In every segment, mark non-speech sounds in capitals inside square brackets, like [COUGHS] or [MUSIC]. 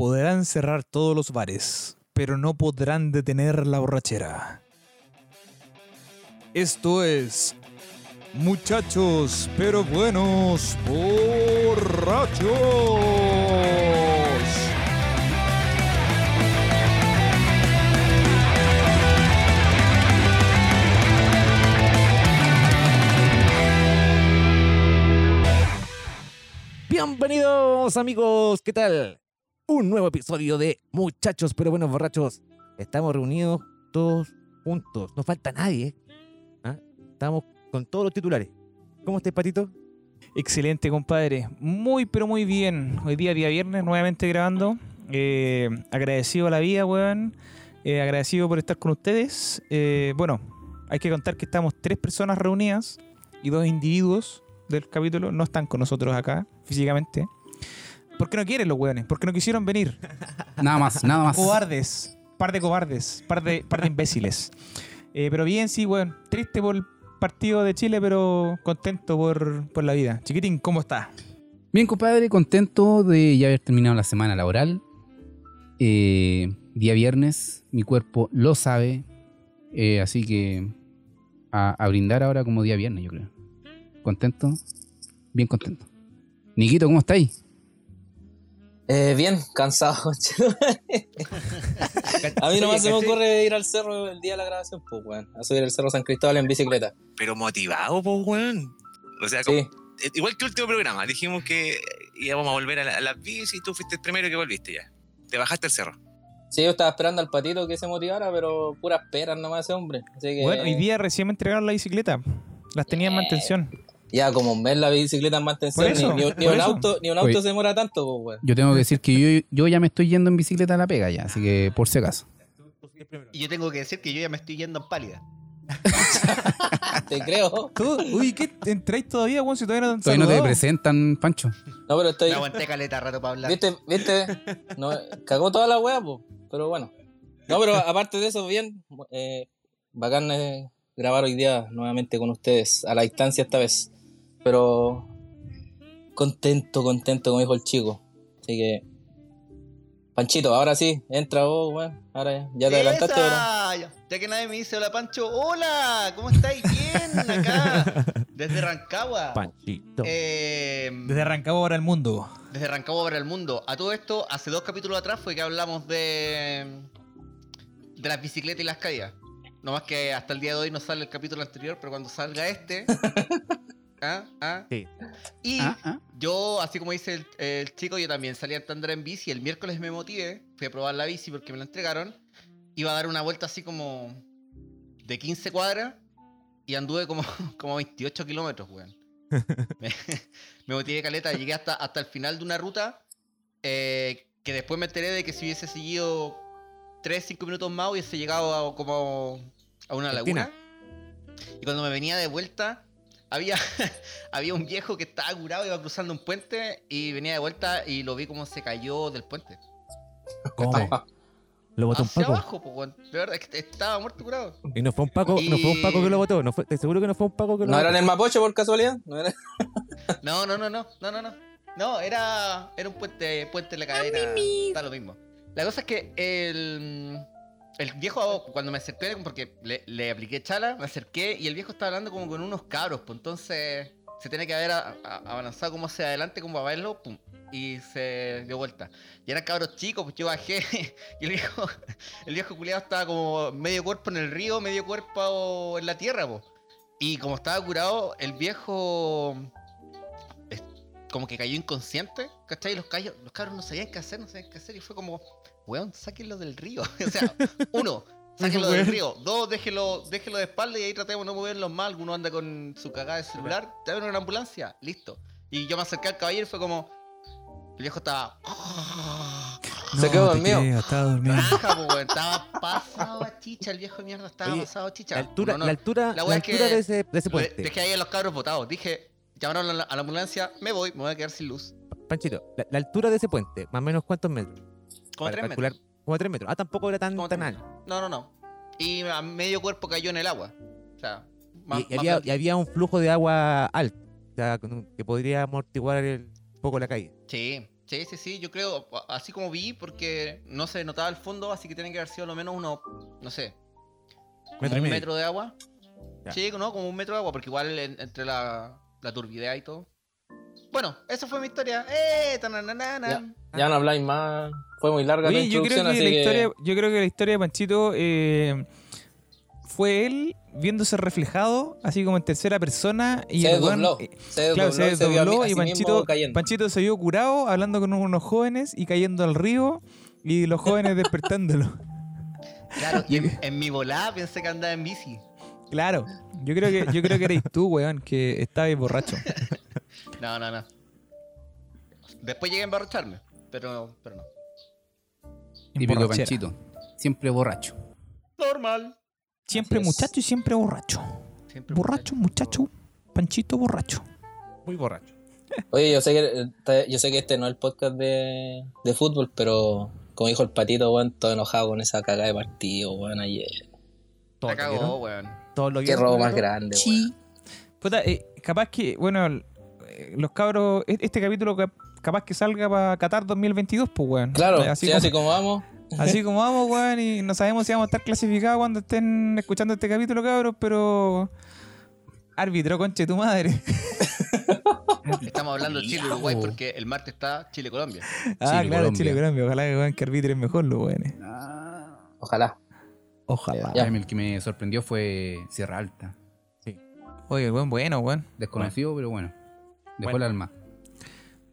podrán cerrar todos los bares, pero no podrán detener la borrachera. Esto es Muchachos, pero buenos borrachos. Bienvenidos amigos, ¿qué tal? Un nuevo episodio de Muchachos pero buenos borrachos. Estamos reunidos todos juntos, no falta nadie. ¿ah? Estamos con todos los titulares. ¿Cómo estás, Patito? Excelente, compadre. Muy, pero muy bien. Hoy día, día viernes, nuevamente grabando. Eh, agradecido a la vida, weón. Eh, agradecido por estar con ustedes. Eh, bueno, hay que contar que estamos tres personas reunidas y dos individuos del capítulo no están con nosotros acá físicamente. ¿Por qué no quieren los weones? ¿Por qué no quisieron venir? [LAUGHS] Nada más, nada más. Cobardes. Par de cobardes. Par de, par de imbéciles. Eh, pero bien, sí, weón. Triste por el partido de Chile, pero contento por, por la vida. Chiquitín, ¿cómo estás? Bien, compadre, contento de ya haber terminado la semana laboral. Eh, día viernes, mi cuerpo lo sabe. eh, así que a, a brindar ahora como día viernes, yo creo. Contento, bien contento. Niquito, ¿cómo estáis? Eh, bien, cansado. [LAUGHS] a mí nomás se me ocurre ir al cerro el día de la grabación, pues, weón. A subir el cerro San Cristóbal en bicicleta. pero motivado, pues, weón. O sea, como- Sí, eh, igual que el último programa, dijimos que íbamos a volver a, la- las bicis y tú fuiste el primero que volviste ya. Te bajaste al cerro. sí, yo estaba esperando al patito que se motivara, pero puras peras nomás ese hombre. Así que Bueno, hoy día recién me entregaron la bicicleta. Las tenía en mantención. Ya como un mes la bicicleta en mantención, ni, ni- un auto, ni un auto Oye. se demora tanto, pues, weón. Yo tengo que decir que yo, yo ya me estoy yendo en bicicleta a la pega ya, así que por si acaso. Y yo tengo que decir que yo ya me estoy yendo en pálida. [LAUGHS] Te creo. ¿Tú? Uy, ¿qué? ¿Entráis todavía, weón? Si todavía no te Todavía no te presentan, Pancho. No, pero estoy. Me aguanté caleta rato para hablar. ¿Viste? ¿Viste? No, cagó toda la weá, pues. Pero bueno. No, pero aparte de eso, bien. Eh, bacán eh, grabar hoy día nuevamente con ustedes. A la distancia esta vez. Pero. Contento, contento, como dijo el chico. Así que. Panchito, ahora sí, entra vos, weón. Ahora ya, ya te adelantaste, ya que nadie me dice hola Pancho, hola, ¿cómo estáis? Bien, acá, [LAUGHS] desde Rancagua. Panchito. Eh, Desde Rancagua para el mundo. desde Rancagua para el mundo. A todo esto, hace dos capítulos atrás fue que hablamos de de las bicicletas y las caídas. No más que hasta el día de hoy no sale el capítulo anterior, pero cuando salga este. [LAUGHS] ¿ah? ¿ah? Sí. Y Ah, ah. yo, así como dice el, el chico, yo también salí a andar en bici. El miércoles me motivé, fui a probar la bici porque me la entregaron. Iba a dar una vuelta así como de 15 cuadras y anduve como, [LAUGHS] como 28 kilómetros, weón. [LAUGHS] me, [LAUGHS] me motivé caleta, llegué hasta, hasta el final de una ruta eh, que después me enteré de que si hubiese seguido 3-5 minutos más hubiese llegado a, como a una laguna. Y cuando me venía de vuelta, había, [LAUGHS] había un viejo que estaba curado, iba cruzando un puente y venía de vuelta y lo vi como se cayó del puente. ¿Cómo? Lo botó un Paco. abajo, po. De verdad, es que estaba muerto curado. Y no fue un Paco, no fue un Paco que lo botó. No fue, ¿Te seguro que no fue un Paco que lo ¿No botó? eran el Mapocho por casualidad? ¿No era? No, no, no, no, no, no, no. No, era, era un puente, puente en la cadena. Está lo mismo. La cosa es que el, el viejo, cuando me acerqué, porque le, le apliqué chala, me acerqué y el viejo estaba hablando como con unos cabros, pues entonces se tiene que haber a- a- avanzado como hacia adelante, como para verlo, pum, y se dio vuelta. Y eran cabros chicos, pues yo bajé [LAUGHS] y el viejo, el viejo culiado estaba como medio cuerpo en el río, medio cuerpo en la tierra, pues. Y como estaba curado, el viejo como que cayó inconsciente, ¿cachai? Y los, callos, los cabros no sabían qué hacer, no sabían qué hacer. Y fue como, weón, sáquenlo del río. [LAUGHS] o sea, [LAUGHS] uno, sáquenlo del río. Dos, déjelo, déjelo de espalda y ahí tratemos de no moverlos más. Alguno anda con su cagada de celular, te abren una ambulancia, listo. Y yo me acerqué al caballero y fue como, el viejo estaba... [GASPS] Se quedó dormido. creo, estaba dormido. [LAUGHS] Raja, po, estaba pasado a chicha, el viejo de mierda estaba Oye, pasado a chicha. La altura, No, no, la altura, La la wea es altura que de, ese, de ese le- puente. Dejé ahí a los cabros botados. Dije, llamaron a la, a la ambulancia, me voy, me voy a quedar sin luz. Panchito, la, la altura de ese puente, más o menos cuántos metros. Como Para tres calcular- metros. Como tres metros. Ah, tampoco era tan, Como tan alto. No, no, no. Y a medio cuerpo cayó en el agua. O sea, más, Y, y más había, y había un flujo de agua alto, o sea, que podría amortiguar el- un poco la caída. Sí, Sí, sí, sí, yo creo, así como vi, porque no se notaba el fondo, así que tiene que haber sido lo menos uno, no sé, Metro y un medio. metro de agua. Ya. Sí, no, como un metro de agua, porque igual en- entre la, la turbidez y todo. Bueno, esa fue mi historia. ¡Eh! tananana. Ya no habláis más. Fue muy larga la Oye, yo creo introducción, que así la que... historia, yo creo que la historia de Panchito eh, fue él viéndose reflejado, así como en tercera persona y se desdobló. eh, Se desdobló, Claro, se y se Panchito. Panchito se vio curado hablando con unos jóvenes y cayendo al río y los jóvenes [LAUGHS] despertándolo. Claro, y en, en mi volada pensé que andaba en bici. Claro, yo creo que yo creo que eres tú, weón, que estabas borracho. [LAUGHS] No, no, no. Después llegué a emborracharme, pero, pero no. Típico Borrachera. Panchito. Siempre borracho. Normal. Siempre Así es. muchacho y siempre borracho. Siempre Borracho, muchacho, Panchito borracho. Muy borracho. Oye, yo sé que yo sé que este no es el podcast de, de fútbol, pero como dijo el patito, weón, todo enojado con esa cagada de partido, weón, ayer. Vieron. cagó, weón. Lo Qué robo más grande, weón. Puta, eh, capaz que, bueno, eh, los cabros, e- este capítulo cap- capaz que salga para Qatar 2022, pues, weón. Claro, Eh, así, sí, como, así como vamos. [LAUGHS] así como vamos, weón, y no sabemos si vamos a estar clasificados cuando estén escuchando este capítulo, cabros, pero... Árbitro, conche tu madre. [LAUGHS] Estamos hablando de Chile-Uruguay porque el martes está Chile-Colombia. ah, Chile, claro, Colombia. Chile, Colombia. Ojalá que, que arbitren mejor los weones. Ojalá. Ojalá. Ya. El que me sorprendió fue Sierra Alta. Oye, weón, bueno, weón. Desconocido, pero bueno. Dejó Bueno. el alma.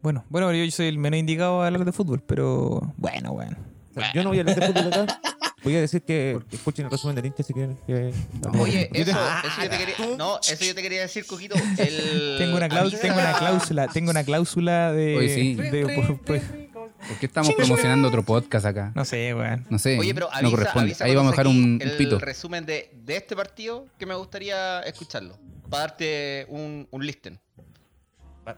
Bueno, bueno, yo soy el menos indicado a hablar de fútbol, pero bueno, weón. O sea, Yo no voy a hablar de fútbol acá. Voy a decir que escuchen el resumen del hincha si quieren. Que... Oye, Yo te- eso, eso yo te quería. No, eso yo te quería decir, Coquito. El... Tengo una, cláusula, tengo una cláusula, tengo una cláusula de... Oye, sí. de- por- por- ¿Por qué estamos promocionando otro podcast acá? no sé, weón. No sé. Oye, pero avisa, no corresponde. avisa Ahí vamos a dejar un, un pito. El resumen de, de este partido que me gustaría escucharlo. Para darte un, un listen.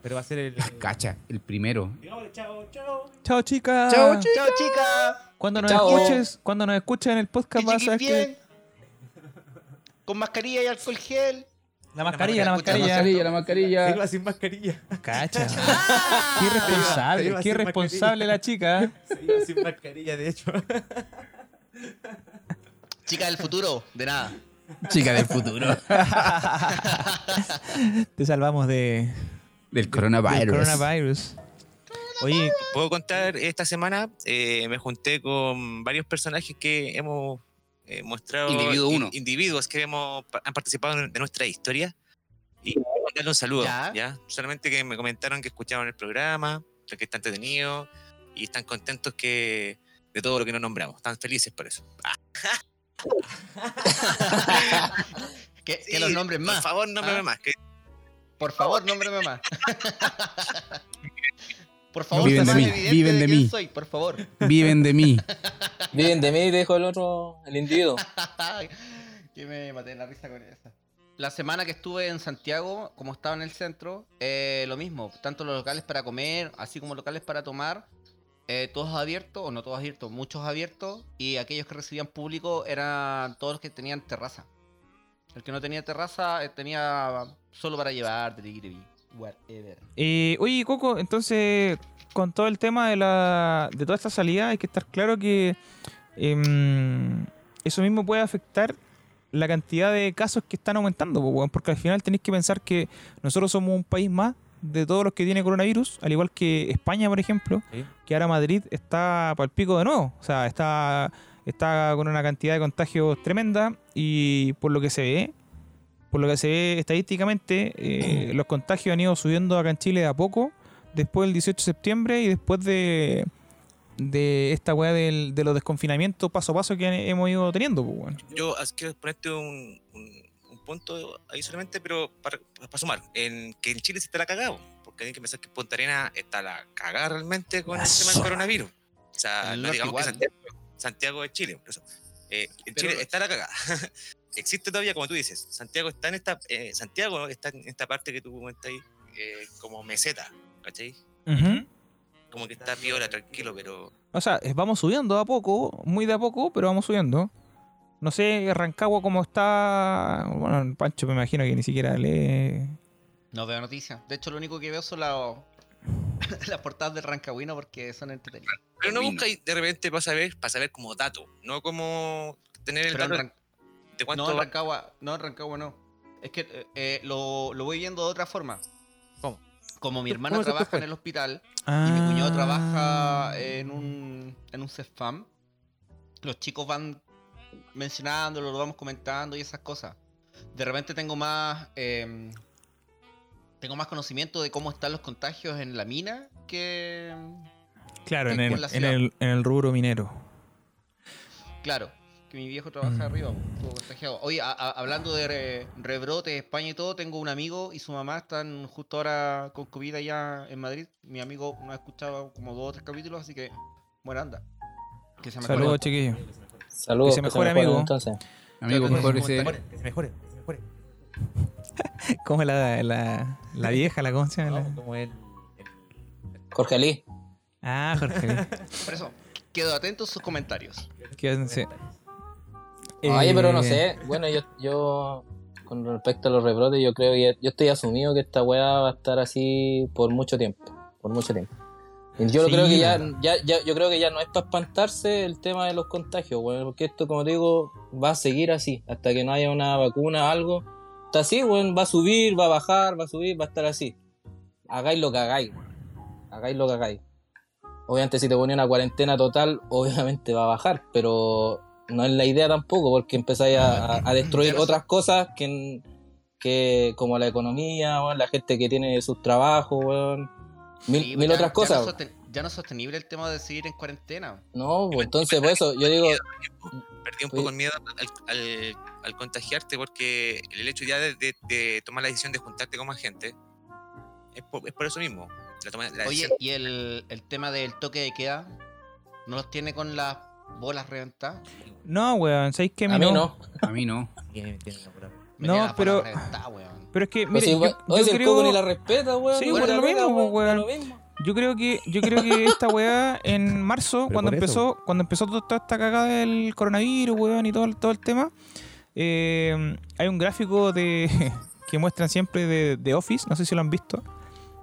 Pero va a ser el. Cacha, el primero. Chao, chicas. Chao, chica. Cuando nos Chao. escuches, cuando nos escuches en el podcast vas a que bien. Con mascarilla y alcohol gel. la mascarilla, la Escucha, la mascarilla. la mascarilla. Te iba sin mascarilla. Cacha. qué Se irresponsable, qué irresponsable la chica. Se iba sin mascarilla, de hecho. Chica del futuro, de nada. Chica del futuro. [LAUGHS] Te salvamos de del del coronavirus. coronavirus. Oye, puedo contar, esta semana eh, me junté con varios personajes que hemos eh, mostrado. Individuo in- uno. individuos que hemos, han participado en- de nuestra historia. Y mandarle un saludo, Ya. ¿ya? Solamente que me comentaron que escucharon el programa, que está entretenido y están contentos que de todo lo que nos nombramos. Están felices por eso. Ah, [LAUGHS] Que, que sí, los nombres Por más. favor, nómbrame Ah. más. que- Por favor, nómbreme más. [LAUGHS] Por favor, Viven de mí, viven de quién mí. soy, por favor. Viven de mí. [LAUGHS] Viven de mí, dijo el otro, el individuo. [LAUGHS] que me maté la risa con esa. La semana que estuve en Santiago, como estaba en el centro, eh, lo mismo. Tanto los locales para comer, así como locales para tomar, eh, todos abiertos, o no todos abiertos, muchos abiertos. Y aquellos que recibían público eran todos los que tenían terraza. El que no tenía terraza eh, tenía solo para llevar, delivery, whatever. Eh, oye, Coco, entonces, con todo el tema de la de toda esta salida, hay que estar claro que em, eso mismo puede afectar la cantidad de casos que están aumentando, porque al final tenéis que pensar que nosotros somos un país más de todos los que tiene coronavirus, al igual que España, por ejemplo, Sí. que ahora Madrid está para el pico de nuevo, o sea, está, está con una cantidad de contagios tremenda y por lo que se ve, por lo que se ve estadísticamente, eh, los contagios han ido subiendo acá en Chile de a poco, después del 18 de septiembre y después de, de esta weá del- de los desconfinamientos paso a paso que hemos ido teniendo, pues. Yo quiero ponerte un, un- un punto ahí solamente, pero para, para sumar, en que en Chile se está la cagado, porque hay que pensar que Punta Arena está la cagada realmente con el tema del coronavirus. O sea, no digamos que. Santiago, Santiago es Chile, por eso. Eh, en Pero- Chile está la cagada. [LAUGHS] Existe todavía, como tú dices, Santiago está en esta, eh, Santiago está en esta parte que tú comentas ahí, eh, como meseta, ¿cachai? Como que está piola, tranquilo, pero O sea, vamos subiendo de a poco, muy de a poco, pero vamos subiendo. No sé, Rancagua cómo está. Bueno, Pancho me imagino que ni siquiera lee. No veo noticias. De hecho, lo único que veo son los, [LAUGHS] las portadas del Rancagüino porque son entretenidas. Pero no buscáis de repente para saber, para saber como dato, no como tener el Pero en dato Ran- de cuánto no, Rancagua, no, Rancagua no. Es que eh, eh, lo, lo voy viendo de otra forma. ¿Cómo? Como mi ¿Cómo hermana trabaja en el hospital Ah. y mi cuñado trabaja en un, en un CEFAM, los chicos van mencionándolo, lo vamos comentando y esas cosas. De repente tengo más eh, tengo más conocimiento de cómo están los contagios en la mina que Claro, en en el, la en, el, en el rubro minero. Claro, que mi viejo trabaja Mm. arriba, estuvo contagiado. Oye, a- a- hablando de re- rebrotes, España y todo, tengo un amigo y su mamá están justo ahora con COVID allá en Madrid. Mi amigo no ha escuchado como dos o tres capítulos, así que buena anda. Que se Saludos, chiquillos. Saludos. Que se mejore, amigo. Entonces. Amigo, Claro, mejor sí, ese. comentario. Que se mejore, que se mejore. [LAUGHS] ¿Cómo es la, la, la vieja, la cómo se llama? No, como el, el- Jorge Ali. Ah, Jorge. [LAUGHS] Por eso, quedo atento a sus comentarios. Quédense. Oye, pero no Eh, sé. Bueno, yo, yo con respecto a los rebrotes, yo creo que yo estoy asumido que esta weá va a estar así por mucho tiempo. Por mucho tiempo. Yo Sí, creo que ya, bueno. ya, ya- yo creo que ya no es para espantarse el tema de los contagios, weón, porque esto, como te digo, va a seguir así, hasta que no haya una vacuna o algo. Está así, weón, va a subir, va a bajar, va a subir, va a estar así. Hagáis lo que hagáis, weón. Hagáis lo que hagáis. Obviamente si te ponía una cuarentena total, [LAUGHS] obviamente va a bajar, pero no es la idea tampoco, porque empezáis a, a- a destruir otras cosas que, que como la economía, weón, la gente que tiene sus trabajos, mil, Sí, mil ya- otras ya cosas. no, sosten- ya no es sostenible el tema de seguir en cuarentena. No, pues entonces por eso yo digo, Perdí un poco el miedo al, al- al contagiarte porque el hecho ya de, de- de tomar la decisión de juntarte con más gente es por, es por eso mismo. La toma- la Oye, decisión- ¿y el, el tema del toque de queda? ¿No los tiene con las bolas reventadas? No, weón, ¿sabéis que a mí no. A mí no. [LAUGHS] Me No, pero-. Pero es que, Pues mire, si, yo, oye, yo el creo, Coco ni la respeta, weón. Sí, por lo mismo, weón, weón. por lo mismo. yo creo que yo creo que esta weá en marzo, Pero cuando eso. empezó, cuando empezó to- toda esta cagada del coronavirus, weón, y todo, el- todo el tema, eh, hay un gráfico de [LAUGHS] que muestran siempre de, de Office, no sé si lo han visto,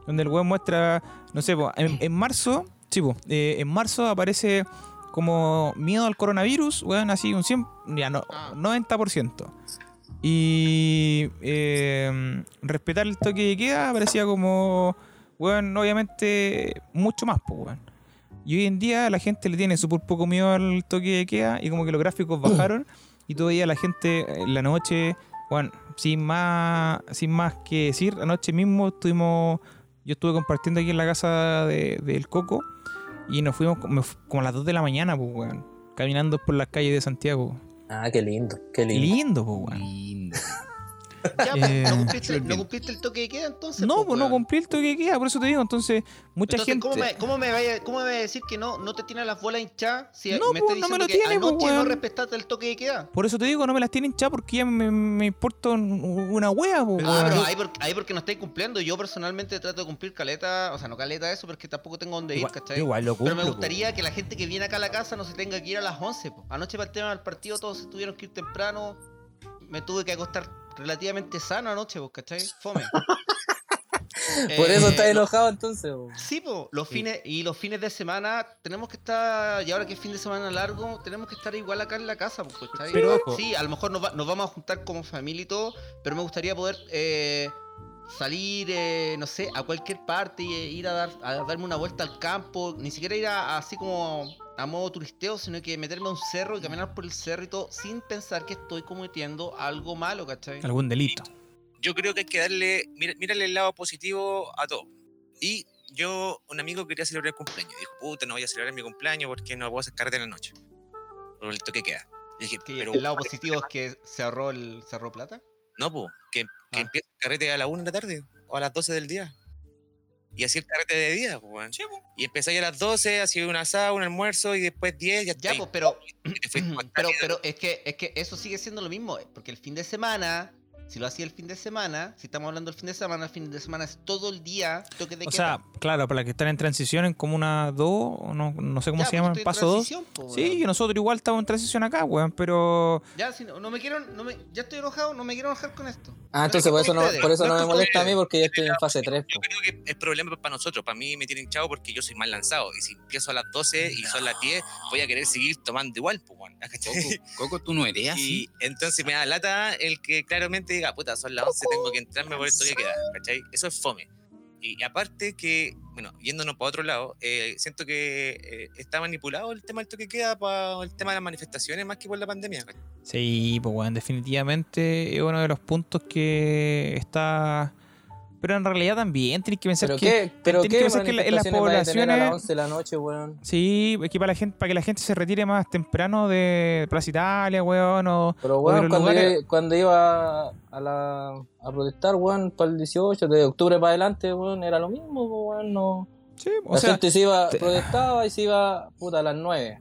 donde el weón muestra, no sé, po, en, en marzo, sí, po, eh, en marzo aparece como miedo al coronavirus, weón, así un 100, ya no, Ah. 90%. Y eh, respetar el toque de queda parecía como, weón, obviamente mucho más, pues, weón. Y hoy en día la gente le tiene súper poco miedo al toque de queda y como que los gráficos bajaron y todavía la gente en la noche, bueno, sin más, sin más que decir, anoche mismo estuvimos, yo estuve compartiendo aquí en la casa de- del Coco y nos fuimos como, como a las 2 de la mañana, pues, weón, caminando por las calles de Santiago. Ah, qué lindo, qué lindo. Lindo, pues, weón. Lindo. Ya, pues, Eh, ¿no, cumpliste, no cumpliste el toque de queda entonces? No, pues no cumplí el toque de queda, por eso te digo, entonces mucha Entonces, gente... ¿cómo, me, cómo, me vaya, ¿cómo me vaya a decir que no, no te tiene las bolas hinchadas si No, me pues, no me lo que tiene, pues, anoche no respetaste el toque de queda? Por eso te digo, no me las tienen hinchadas porque ya me, me importa un- una wea, pues, Ah, pero ahí, por- ahí porque no estáis cumpliendo. Yo personalmente trato de cumplir caleta, o sea, no caleta eso, porque tampoco tengo dónde ir, Igual, ¿cachai? igual lo Pero me cumplo, gustaría que la gente que viene acá a la casa no se tenga que ir a las 11. po. Anoche para el tema del partido todos se tuvieron que ir temprano. Me tuve que acostar relativamente sano anoche, pues, ¿cachai? Fome. [LAUGHS] Por eso Eh, estás enojado entonces. Sí, po, los fines y los fines de semana tenemos que estar, y ahora que es fin de semana largo, tenemos que estar igual acá en la casa, pues, ¿cachai? Pero ojo. Sí, a lo mejor nos, va- nos vamos a juntar como familia y todo, pero me gustaría poder eh, salir, eh, no sé, a cualquier parte y eh, ir a, dar, a darme una vuelta al campo, ni siquiera ir a- así como a modo turisteo, sino que meterme a un cerro y caminar por el cerro y todo, sin pensar que estoy cometiendo algo malo, ¿cachai? Algún delito. yo creo que hay que darle, mira- mírale el lado positivo a todo. Y yo, un amigo quería celebrar el cumpleaños. Dijo, puta, no voy a celebrar mi cumpleaños porque no puedo hacer carrete en la noche. Por el toque queda. Dije, Que pero el lado positivo es que se ahorró, el, se ahorró plata. no, po, que, que Ah. empiece el carrete a la 1 de la tarde o a las 12 del día. Y así el carrete de día, po, weón. Y empezáis a las 12, hacía un asado, un almuerzo y después 10, ya, Ya, pues, pero [CLEARS THROAT] pero, pero es que es que eso sigue siendo lo mismo, porque el fin de semana Si lo hacía el fin de semana, si estamos hablando del fin de semana, el fin de semana es todo el día toque de O queda. sea, claro, para las que están en transición en como una 2, no, no sé cómo Ya, se pues, llama, en paso 2. transición, po, Sí, weón. y nosotros igual estamos en transición acá, weón, pero... Ya, si no, no me quiero, no me, ya estoy enojado, no me quiero enojar con esto. Ah, entonces es por eso no, por eso es no me molesta a mí porque ya estoy en fase 3. Yo creo que el problema es para nosotros. Para mí me tienen chavo porque yo soy más lanzado. Y si empiezo a las 12 y son las 10, voy a querer seguir tomando igual, pues. Coco, Coco, tú no eres así. Y entonces me da lata el que claramente diga, puta, son las 11, tengo que entrarme por esto que queda, ¿cachai? Eso es fome. Y aparte que, bueno, yéndonos para otro lado, eh, siento que eh, está manipulado el tema del toque queda para el tema de las manifestaciones más que por la pandemia. Sí, pues weón, definitivamente es uno de los puntos que está... Pero en realidad también tienes que pensar ¿Pero que... qué? ¿Pero tienes que pensar que en las vaya a tener a las poblaciones- 11 de la noche, weón? Sí, es que para, la gente, para que la gente se retire más temprano de Plaza Italia, weón, o... Pero, o weón, los cuando, lugares- iba- cuando iba a, la, a protestar, weón, para el 18 de octubre para adelante, weón, era lo mismo, weón, no... Sí, o la sea, gente se iba, te- protestaba y se iba, puta, a las 9.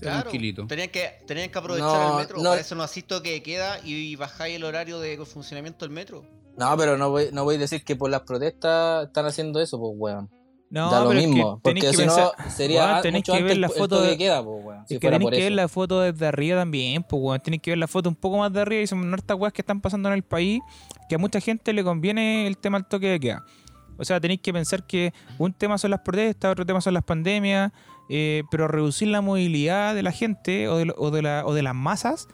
Claro, Tranquilito. tenían que, tenían que aprovechar No, el metro. no. Para eso no asisto que queda y bajáis el horario de funcionamiento del metro. No, pero no voy, no voy a decir que por las protestas están haciendo eso, pues, weón. no, da lo pero es que mismo, tenéis porque que si no pensar- sería weón, a- tenéis mucho que antes ver la foto de- de queda, pues, weón. Si es que por que ver la foto desde arriba también, pues, weón. Tenéis que ver la foto un poco más de arriba y son hartas weas que están pasando en el país que a mucha gente le conviene el tema del toque de queda. O sea, tenéis que pensar que un tema son las protestas, otro tema son las pandemias, eh, pero reducir la movilidad de la gente o de, o de, la- o de las masas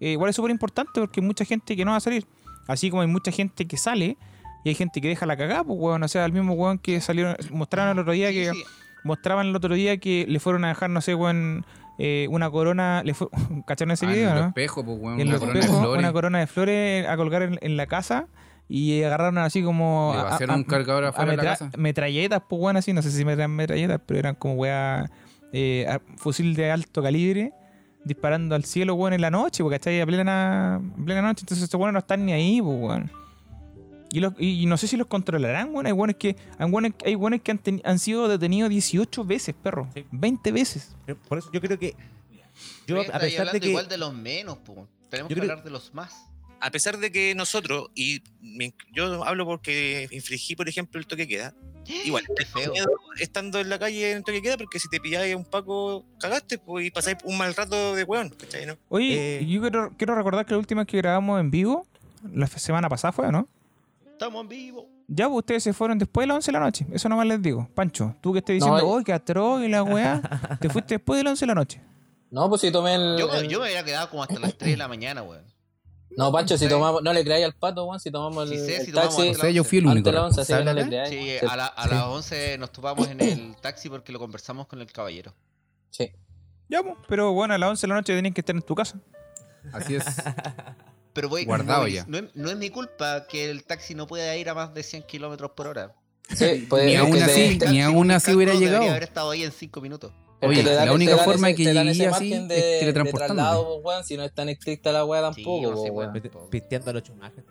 eh, igual es súper importante porque hay mucha gente que no va a salir. Así como hay mucha gente que sale y hay gente que deja la cagada, pues, weón. O sea, el mismo weón que salieron, mostraron el otro día Sí, que sí. mostraban el otro día que le fueron a dejar, no sé, weón, eh, una corona. Le fue, [LAUGHS] ¿Cacharon ese Ah, video, en el no? espejo, pues, weón, En una corona de espejos, flores. una corona de flores a colgar en, en la casa y agarraron así como. Le a- un cargador afuera de la casa. metralletas, pues bueno, así, no sé si eran metralletas, pero eran como weá, eh, fusil de alto calibre, disparando al cielo, weón, en la noche, porque está ahí a plena, en plena noche, entonces estos weones no están ni ahí, weón. Y, los- y- y no sé si los controlarán, weón. Hay weones que, hay weones, hay weones que han, teni- han sido detenidos 18 veces, perro. Sí. 20 veces. Por eso yo creo que. Yo, a pesar de hablando que. igual de los menos, po. Tenemos que creo- hablar de los más. A pesar de que nosotros, y me yo hablo porque infligí, por ejemplo, el toque queda, [GASPS] igual, miedo estando en la calle en el toque queda, porque si te pilláis un paco, cagaste pues, y pasáis un mal rato de weón, ¿cachai? ¿no? Oye, Eh. yo quiero, quiero recordar que la última que grabamos en vivo, la semana pasada fue, ¿o ¿no? Estamos en vivo. Ya, pues, ustedes se fueron después de las 11 de la noche. Eso nomás les digo. Pancho, tú que estés No, diciendo. ¡oh, qué atroz y la [LAUGHS] weá! te fuiste después de las 11 de la noche. No, pues si tomé el... Yo, el- yo me había quedado como hasta las 3 de la mañana, weón. No, Pancho, si Sí. tomamos... No le creáis al pato, weón, si tomamos el, Sí sé, el si tomamos taxi... O sea, yo fui el único de las 11, así que no le creáis. Sí, Sí. a, la- a las 11 nos topamos en el taxi porque lo conversamos con el caballero. Sí. Ya, pues, pero bueno, a las 11 de la noche tenían que estar en tu casa. Así es. [LAUGHS] Pero voy, Guardado ya. No, es, no es mi culpa que el taxi no pueda ir a más de 100 kilómetros por hora. Sí, pues, Ni aún así- ni aún así hubiera llegado. Debería haber estado ahí en 5 minutos. Es Oye, dan- la única forma ese- que llegué así es de- de teletransportándome. traslado, weón, si no es tan estricta la weá Sí, tampoco, no sé. Pite- Piteando a los chumajes.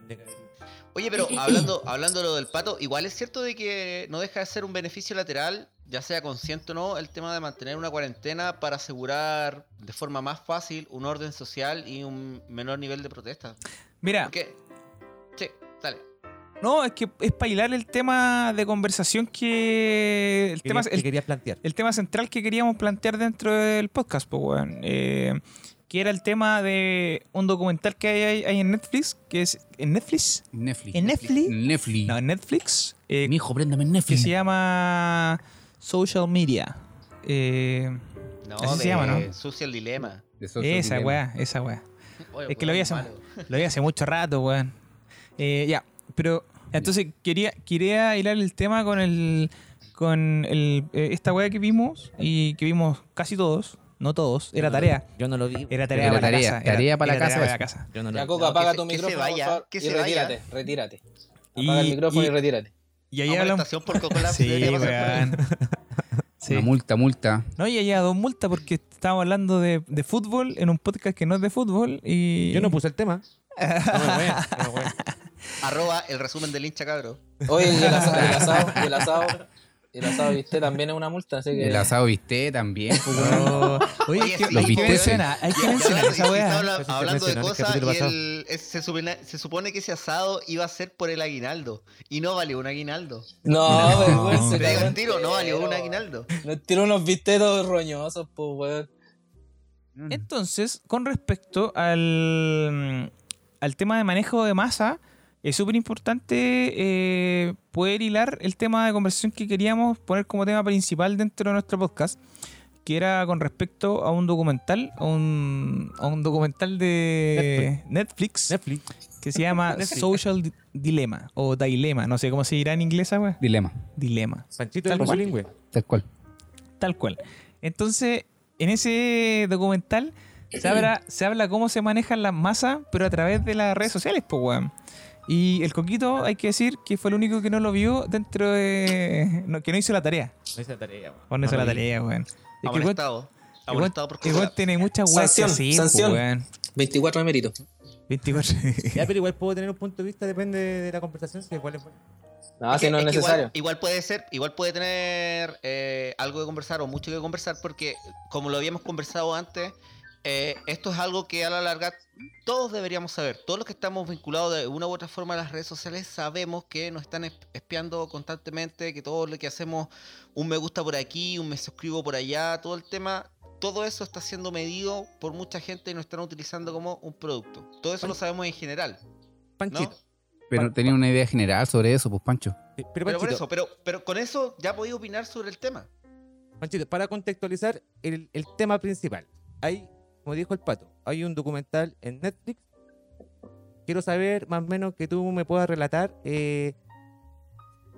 Oye, pero hablando, hablando de lo del pato, igual es cierto de que no deja de ser un beneficio lateral, ya sea consciente o no, el tema de mantener una cuarentena para asegurar de forma más fácil un orden social y un menor nivel de protesta. Mira, Porque, sí, dale. No, es que es para hilar el tema de conversación que. El tema, que el, querías plantear. el tema central que queríamos plantear dentro del podcast, pues, weón. Eh, que era el tema de un documental que hay, hay en Netflix, que es. ¿En Netflix? Netflix. ¿En Netflix? Netflix. No, en Netflix. eh, Mi hijo, préndame en que Netflix. se llama Social Media. Eh, No, Así se llama, ¿no? Social Dilema. Esa weá, esa weá. Oye, Es que lo vi hace, lo vi hace mucho rato, weón. Eh, ya, pero entonces quería, quería hilar el tema con el con el, eh, esta weá que vimos y que vimos casi todos, no todos, era tarea. Yo no lo vi. Era tarea Era para la tarea, casa. era- tarea para la era casa tarea para la casa. Yo no lo Ya, vi. Coco, No, apaga que tu se- que se micrófono, vaya, por favor, que y se vaya. retírate, retírate. Y- Apaga el micrófono y, y- retírate. Y ahí hablamos. por [LAUGHS] Sí. [LAUGHS] Sí. Una multa, multa. No, y había dos multas porque estábamos hablando de, de fútbol en un podcast que no es de fútbol y... Yo no puse el tema. No me voy, no me voy. Arroba el resumen del hincha cabro. Oye, y el asado, el asado, el asado. El asado viste también es una multa, así que. El asado viste también. pues. No. [LAUGHS] Oye, Oye, sí, que viste. mencionar, hay que mencionar esa y weá. se hablando de el cosas el- es- se, supone, se supone que ese asado iba a ser por el aguinaldo y no valió un aguinaldo. No, No. se Te digo el tiro, no valió un aguinaldo. Nos tiró unos visteros roñosos, pues, weón. Entonces, con respecto al, al tema de manejo de masa, es súper importante eh, poder hilar el tema de conversación que queríamos poner como tema principal dentro de nuestro podcast, que era con respecto a un documental, a un, a un documental de Netflix, Netflix. que se llama [LAUGHS] Netflix. Social Di- Dilemma o Dilema, no sé cómo se dirá en inglés, esa wea. Dilema, Dilema. Panchito Tal cual. tal cual. Tal cual. Entonces, en ese documental se [CLEARS THROAT] habla, se habla cómo se manejan las masas, pero a través de las redes sociales, pues, weón. Y el Coquito, hay que decir que fue el único que no lo vio dentro de. no, que no hizo la tarea. No hice tarea, weón. O no hizo No la tarea, weón. Es que weón cosas. tiene muchas weas Sanción, sanción. pues, weón. 24 de mérito. 24. Ya, pero igual puedo tener un punto de vista, depende de la conversación, si igual es bueno. No, si no es necesario. Igual, igual puede ser, igual puede tener eh, algo que conversar o mucho que conversar porque, como lo habíamos conversado antes, eh, esto es algo que a la larga todos deberíamos saber. Todos los que estamos vinculados de una u otra forma a las redes sociales sabemos que nos están esp- espiando constantemente, que todo lo que hacemos, un me gusta por aquí, un me suscribo por allá, todo el tema, todo eso está siendo medido por mucha gente y nos están utilizando como un producto. Todo eso lo sabemos en general. ¿no? Panchito. Pero Pa- tenía una idea general sobre eso, pues Pancho. Pero Pero por eso, pero, pero con eso ya podéis opinar sobre el tema. Panchito, para contextualizar el, el tema principal. Hay, como dijo el pato, hay un documental en Netflix. Quiero saber más o menos que tú me puedas relatar eh,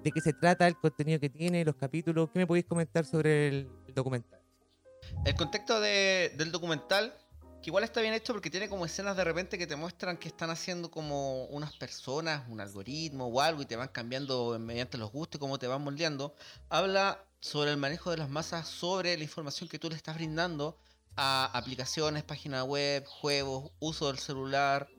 de qué se trata, el contenido que tiene, los capítulos. ¿Qué me podéis comentar sobre el, documental? El contexto de- del documental, que igual está bien hecho porque tiene como escenas de repente que te muestran que están haciendo como unas personas, un algoritmo o algo y te van cambiando mediante los gustos cómo te van moldeando. Habla sobre el manejo de las masas, sobre la información que tú le estás brindando a aplicaciones, páginas web, juegos, uso del celular,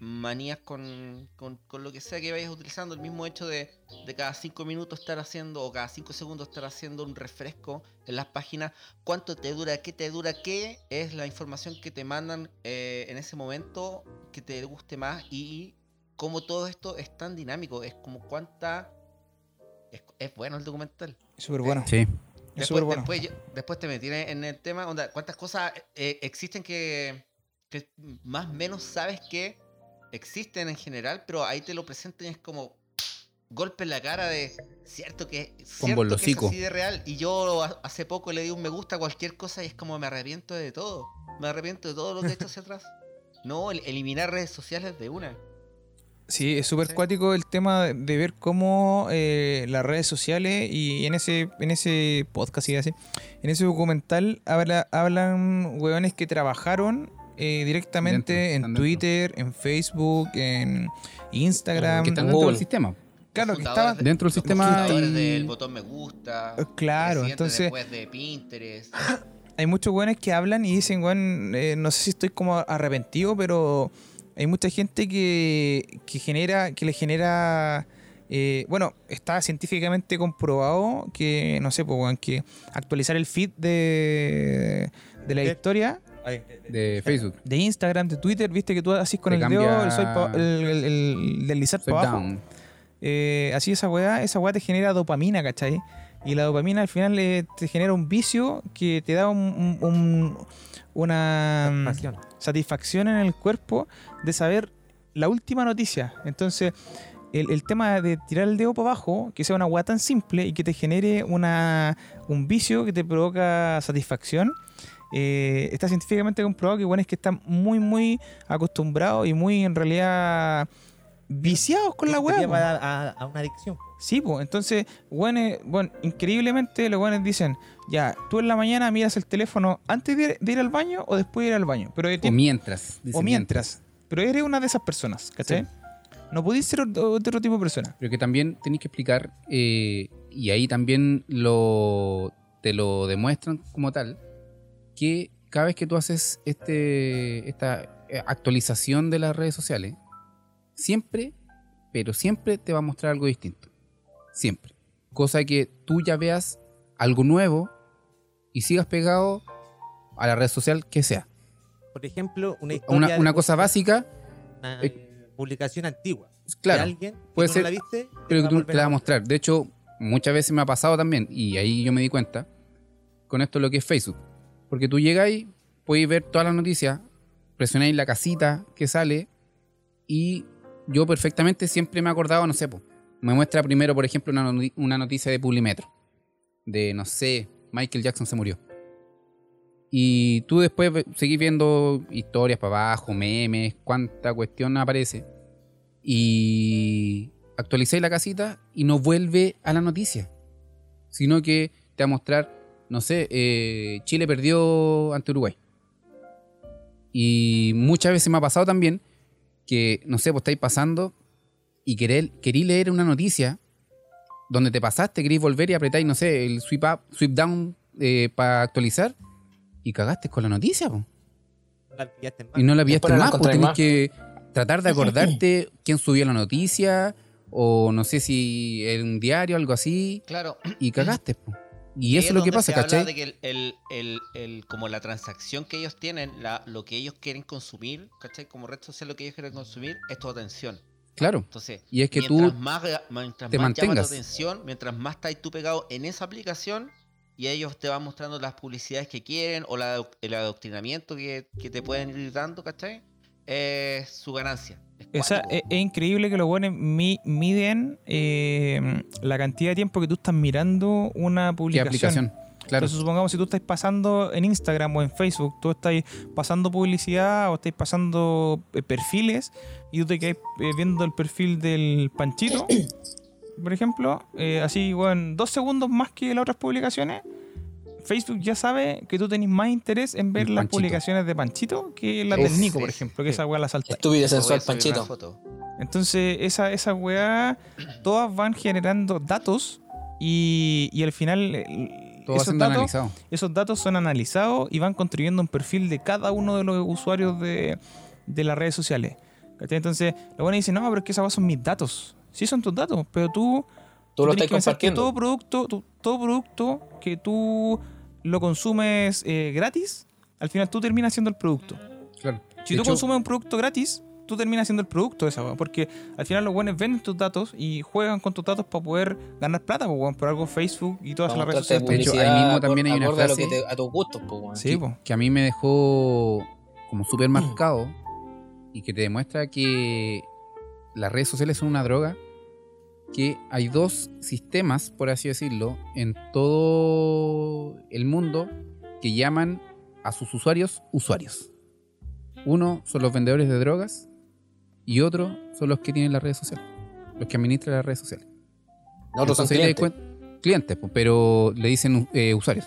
manías con, con- con lo que sea que vayas utilizando. El mismo hecho de, de cada cinco minutos estar haciendo o cada cinco segundos estar haciendo un refresco en las páginas cuánto te dura, qué te dura, qué es la información que te mandan eh, en ese momento que te guste más y cómo todo esto es tan dinámico, es como cuánta... Es, es bueno el documental. Súper bueno. Sí. Es Después, súper bueno. después, yo- después te metí en el tema, onda, cuántas cosas eh, existen que, que más o menos sabes que existen en general, pero ahí te lo presentan y es como golpe en la cara de cierto que, cierto que es así de real. Y yo ha- hace poco le di un me gusta a cualquier cosa y es como me arrepiento de todo. Me arrepiento de todo lo que he hecho hacia atrás. No, el- eliminar redes sociales de una. Sí, es súper Sí. cuático el tema de- ver cómo eh, las redes sociales y en ese, en ese podcast y así, en ese documental habla- hablan hueones que trabajaron eh, directamente Dentro, en dentro. Twitter, en Facebook, en Instagram. Que están Google. dentro del sistema. Claro, que estaban de- Dentro del sistema y- del botón me gusta. Eh, claro, entonces- Después de Pinterest. [COUGHS] hay muchos weones que hablan y dicen, weón, eh, no sé si estoy como arrepentido, pero hay mucha gente que, que genera, que le genera, eh, bueno, está científicamente comprobado que, no sé, pues, que actualizar el feed de, de la De- historia De Facebook. de Instagram, de Twitter, viste que tú así con Te el cambia- dedo, el, swipe pa- el, el- el deslizar para abajo. Eh, así esa weá, esa weá te genera dopamina, ¿cachai? Y la dopamina al final eh, te genera un vicio que te da un- un- un- una mm, Pasión. satisfacción en el cuerpo de saber la última noticia. Entonces, el, el tema de tirar el dedo para abajo, que sea una weá tan simple y que te genere una, un vicio que te provoca satisfacción, eh, está científicamente comprobado que bueno, es que están muy, muy acostumbrados y muy en realidad viciados con la lleva a, a- a una adicción. Sí, pues entonces, bueno, bueno, increíblemente los buenos dicen, ya, tú en la mañana miras el teléfono antes de ir, de ir al baño o después de ir al baño. Pero O mientras. dice o mientras. Pero eres una de esas personas, ¿cachai? No pudiste ser otro, otro tipo de persona. Pero que también tenéis que explicar, eh, y ahí también lo, te lo demuestran como tal, que cada vez que tú haces este, esta eh, actualización de las redes sociales, siempre, pero siempre te va a mostrar algo distinto. Siempre. cosa que tú ya veas algo nuevo y sigas pegado a la red social que sea. Por ejemplo, una historia Una, cosa básica, una eh, publicación antigua. claro, de alguien que puede tú ser, no la viste, pero que tú te la vas a mostrar. De hecho, muchas veces me ha pasado también, y ahí yo me di cuenta, con esto lo que es Facebook. Porque tú llegáis, podéis ver todas las noticias, presionáis la casita que sale, y yo perfectamente siempre me he acordado, no sé, po, me muestra primero, por ejemplo, una, una noticia de Publimetro, de, no sé, Michael Jackson se murió. Y tú después seguís viendo historias para abajo, memes, cuánta cuestión aparece. Y actualizáis la casita y no vuelve a la noticia. Sino que te va a mostrar, no sé, eh, Chile perdió ante Uruguay. Y muchas veces me ha pasado también que, no sé, pues estáis pasando y queré, querí leer una noticia donde te pasaste, queréis volver y apretáis, no sé, el sweep up, sweep down para actualizar y cagaste con la noticia, po. No la pillaste más. Y no la pillaste más, pues tenés que tratar de acordarte quién subió la noticia, o no sé si en un diario, algo así, Claro. y cagaste. po. Y eso es lo que pasa, ¿cachai? de que el, el- el- el- como la transacción que ellos tienen, la- lo que ellos quieren consumir, ¿cachai? Como red social lo que ellos quieren consumir es tu atención. Claro. Entonces, Y es que mientras tú más, mientras te más llama tu mantengas. atención, mientras más estás tú pegado en esa aplicación y ellos te van mostrando las publicidades que quieren o la, el adoctrinamiento que, que te pueden ir dando, ¿cachai? Es su ganancia. Es Esa- cuático. es, es increíble que los buenos mi- miden eh, la cantidad de tiempo que tú estás mirando una ¿Qué publicación. aplicación? Claro. Entonces, supongamos si tú estás pasando en Instagram o en Facebook, tú estás pasando publicidad o estás pasando eh, perfiles y tú te quedas eh, viendo el perfil del Panchito, [COUGHS] por ejemplo, eh, así, bueno, dos segundos más que las otras publicaciones. Facebook ya sabe que tú tenés más interés en ver El las Panchito. publicaciones de Panchito que las del Nico, por ejemplo, que esa weá la salta. Estúpido, sensual, Panchito. Entonces, esa, esa weá, todas van generando datos y, y al final esos, siendo datos, analizado. esos datos son analizados y van construyendo un perfil de cada uno de los usuarios de, de las redes sociales. ¿Cachai? Entonces, lo bueno dice, no, pero es que esas son mis datos. Sí son tus datos, pero tú, Tú lo estás que todo producto, todo producto que tú lo consumes eh, gratis, al final tú terminas siendo el producto. Claro. Si De tú hecho, consumes un producto gratis, tú terminas siendo el producto de esa. Porque al final los buenos venden tus datos y juegan con tus datos para poder ganar plata, pues, weón. Por algo Facebook y todas las redes sociales. De hecho, ahí mismo también hay una a frase- que te- a tus gustos, pues, weón. Sí, pues. que a mí me dejó como súper marcado y que te demuestra que las redes sociales son una droga, que hay dos sistemas, por así decirlo, en todo el mundo que llaman a sus usuarios usuarios. Uno son los vendedores de drogas y otro son los que tienen las redes sociales, los que administran las redes sociales. Nosotros son clientes. cuen- clientes, pues, pero le dicen eh, usuarios.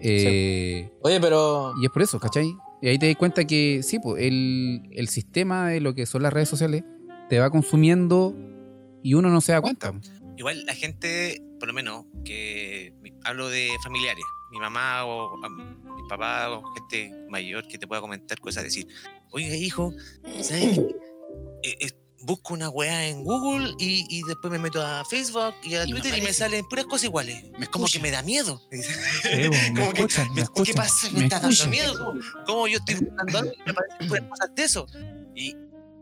Eh, Oye, pero y es por eso, ¿cachai? Y ahí te das cuenta que sí, pues, el, el sistema de lo que son las redes sociales te va consumiendo y uno no se da cuenta. Igual la gente, por lo menos, que hablo de familiares, mi mamá o papá o gente mayor que te pueda comentar cosas, decir, oiga hijo, ¿sabes qué? Eh, eh, busco una weá en Google y, y después me meto a Facebook y a Y me Twitter y me salen puras cosas iguales. Me como que me da miedo. [LAUGHS] Sí, me Como que, escuchan, me ¿Qué escuchan. pasa? Me, me está dando miedo. ¿Cómo yo estoy buscando algo y me aparecen puras cosas de eso? Y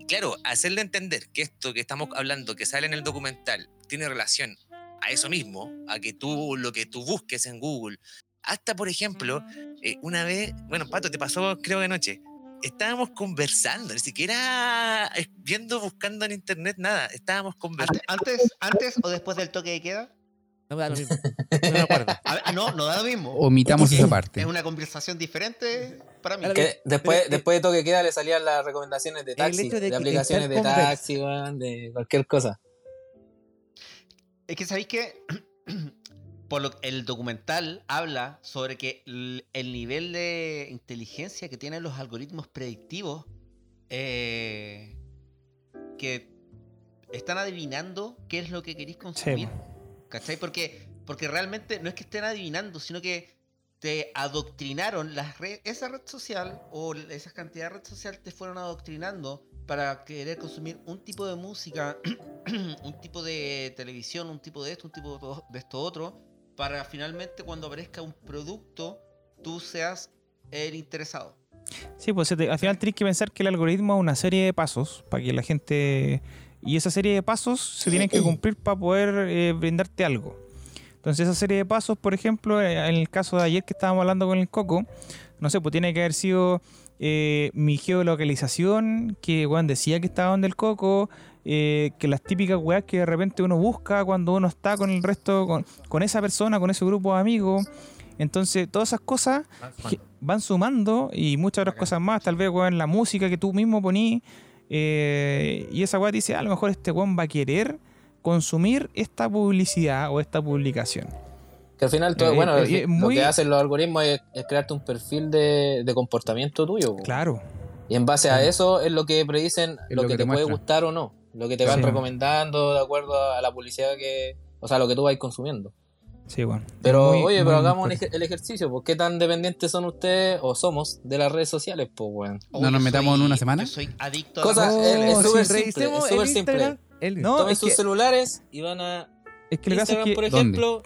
claro, hacerle entender que esto que estamos hablando, que sale en el documental, tiene relación a eso mismo, a que tú lo que tú busques en Google. Hasta, por ejemplo, eh, una vez, bueno, Pato, te pasó creo que anoche. Estábamos conversando, ni siquiera eh, viendo, buscando en internet, nada. Estábamos conversando. Antes, antes o después del toque de queda. No me da lo mismo. No me acuerdo. [LAUGHS] A no, no da lo mismo. Omitamos esa parte. Es una conversación diferente para mí. Que después, pero- después de toque queda le salían las recomendaciones de taxi, de de, aplicaciones de taxi, de cualquier cosa. Es que sabéis que [CLEARS THROAT] por lo, el documental habla sobre que el, el nivel de inteligencia que tienen los algoritmos predictivos eh, que están adivinando qué es lo que queréis consumir. ¿Cachai? Porque, porque realmente no es que estén adivinando, sino que te adoctrinaron las red- esa red social o esa cantidad de red social te fueron adoctrinando para querer consumir un tipo de música, [CLEARS THROAT] un tipo de televisión, un tipo de esto, un tipo de esto otro, para finalmente cuando aparezca un producto, tú seas el interesado. Sí, pues al final tienes que pensar que el algoritmo es una serie de pasos para que la gente... Y esa serie de pasos se tienen que cumplir para poder eh, brindarte algo. Entonces esa serie de pasos, por ejemplo, eh, en el caso de ayer que estábamos hablando con el Coco, no sé, pues tiene que haber sido eh, mi geolocalización, que weón decía que estaba donde el Coco, eh, que las típicas weas que de repente uno busca cuando uno está con el resto, con, con esa persona, con ese grupo de amigos. Entonces todas esas cosas van sumando y muchas otras cosas más, tal vez weón, la música que tú mismo ponís eh, y esa weá dice, "Ah, a lo mejor este weón va a querer consumir esta publicidad o esta publicación. Que al final, todo, Eh, bueno, eh, lo muy- que hacen los algoritmos es, es crearte un perfil de, de comportamiento tuyo. Claro, Y en base a eso es lo que predicen Es lo, lo que, que te te puede gustar o no. Lo que te van Sí. recomendando de acuerdo a la publicidad que. O sea, lo que tú vas consumiendo. sí, bueno. Pero, Muy- oye, muy pero hagamos ej- el ejercicio. ¿Por qué tan dependientes son ustedes o somos de las redes sociales? Pues, weón. Oh, ¿No nos metamos soy- en una semana? Yo soy adicto a Cosa- las es- redes es sociales. súper si simple, es súper simple. El- No, Tomen es sus que- celulares y van a Es que es Instagram, que, por ¿Dónde? ejemplo.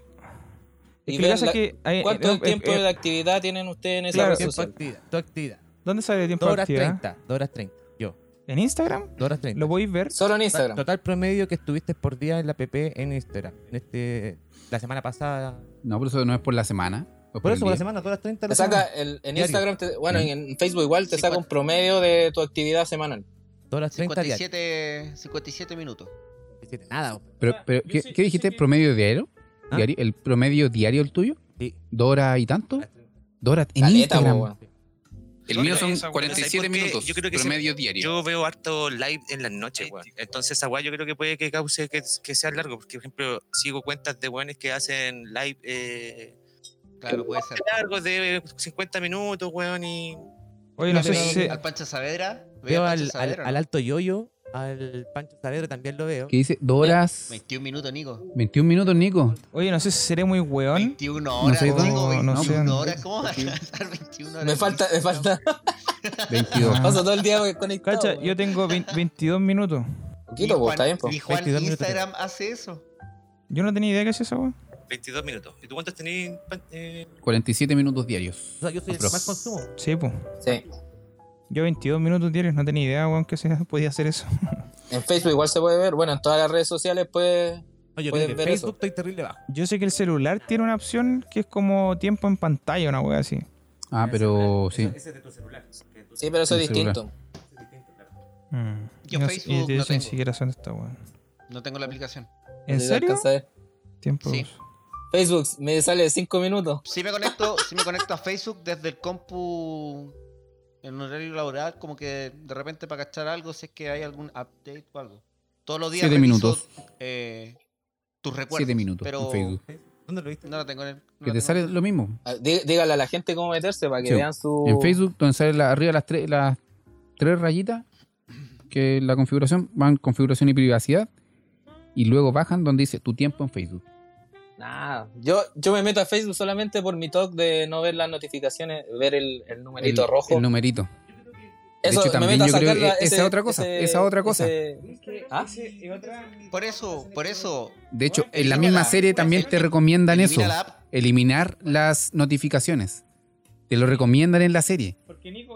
es y que, es la- que hay- ¿Cuánto eh, es el tiempo eh, de actividad tienen ustedes en esa Claro, red social? actividad, tu actividad. ¿Dónde sale el tiempo 2 de horas actividad? 30, 2 horas 30. ¿En Instagram? 2 horas 30. ¿Lo podéis ver? Solo en Instagram. Total promedio que estuviste por día en la PP en Instagram. En este, la semana pasada. No, por eso no es por la semana. Por eso, por la semana, 2 horas 30. Te saca el, en Diario. Instagram, te- bueno, Sí. en Facebook igual te saca un promedio de tu actividad semanal. 2 horas 30 diarias. 57, 57 minutos. Nada. Pero, pero ¿qué, qué dijiste? ¿Promedio diario? ¿Ah? ¿Diario? ¿El promedio diario el tuyo? Sí. ¿Dos horas y tanto? ¿Dos horas en Caleta, Instagram? El mío son esa weá, 47 ¿sabes por qué? minutos, Yo creo que promedio diario. Yo veo harto live en las noches, weón. Entonces esa weá yo creo que puede que cause que, que sea largo. Porque, por ejemplo, sigo cuentas de weones que hacen live eh, Claro, puede ser. largos de 50 minutos, weón, y... Oye, no Al sé si... se- Al Pancho Saavedra. Veo al al, al, Saavedra, al ¿no? Alto Yoyo, al Pancho Saavedra también lo veo. Que dice dos horas, 21 minutos, Nico. 21 minutos, Nico. Oye, no sé si seré muy weón. 21 horas, sé Nico, cómo- 21 no sé. horas. ¿Cómo vas a lanzar 21 horas? Me falta, me falta. 22. Ah. Paso todo el día conectado. Cacha, yo tengo 20 22 minutos. Poquito, pues, está bien, pues. Y Juan 22 minutos. Instagram hace eso. Yo no tenía idea que hacía esa weón. 22 minutos. ¿Y tú cuántos tenés? pan- eh? 47 minutos diarios. O sea, yo soy el que más consumo. Sí, pues. Sí. Yo 22 minutos diarios, no tenía idea, weón, que se [LAUGHS] podía hacer eso. En Facebook igual se puede ver. Bueno, en todas las redes sociales pues No, yo Puedes ver Facebook eso. estoy terrible bajo. Yo sé que el celular tiene una opción que es como tiempo en pantalla, una wea así. Ah, pero sí. Ese es de tu celular. Sí, pero eso es distinto. Mm. Yo no sé- Facebook no eso ni tengo. siquiera son esta weón. No tengo la aplicación. ¿En serio? Tiempo. Sí. Facebook me sale 5 minutos. Si me conecto, si me conecto a Facebook desde el compu en horario laboral, como que de repente para cachar algo, si es que hay algún update o algo. Todos los días Siete reviso, minutos. eh, tus recuerdos. 7 minutos pero en Facebook. ¿Dónde lo viste? No la tengo en el. no Que te tengo. sale lo mismo. Ah, dí- Dígale a la gente cómo meterse para que Sí. vean su. En Facebook, donde sale la- arriba las, tres las tres rayitas, que la configuración, van configuración y privacidad, y luego bajan donde dice tu tiempo en Facebook. Nah, yo, yo me meto a Facebook solamente por mi talk de no ver las notificaciones, ver el, el numerito el, rojo. El numerito. Eso, hecho, me también meto a yo creo sacar la- que esa ese- otra cosa, ese- esa otra cosa. ese- ¿Ah? Por eso, por eso. De hecho, en la misma la- serie también te recomiendan eso. la. Eliminar las notificaciones. Te lo recomiendan en la serie.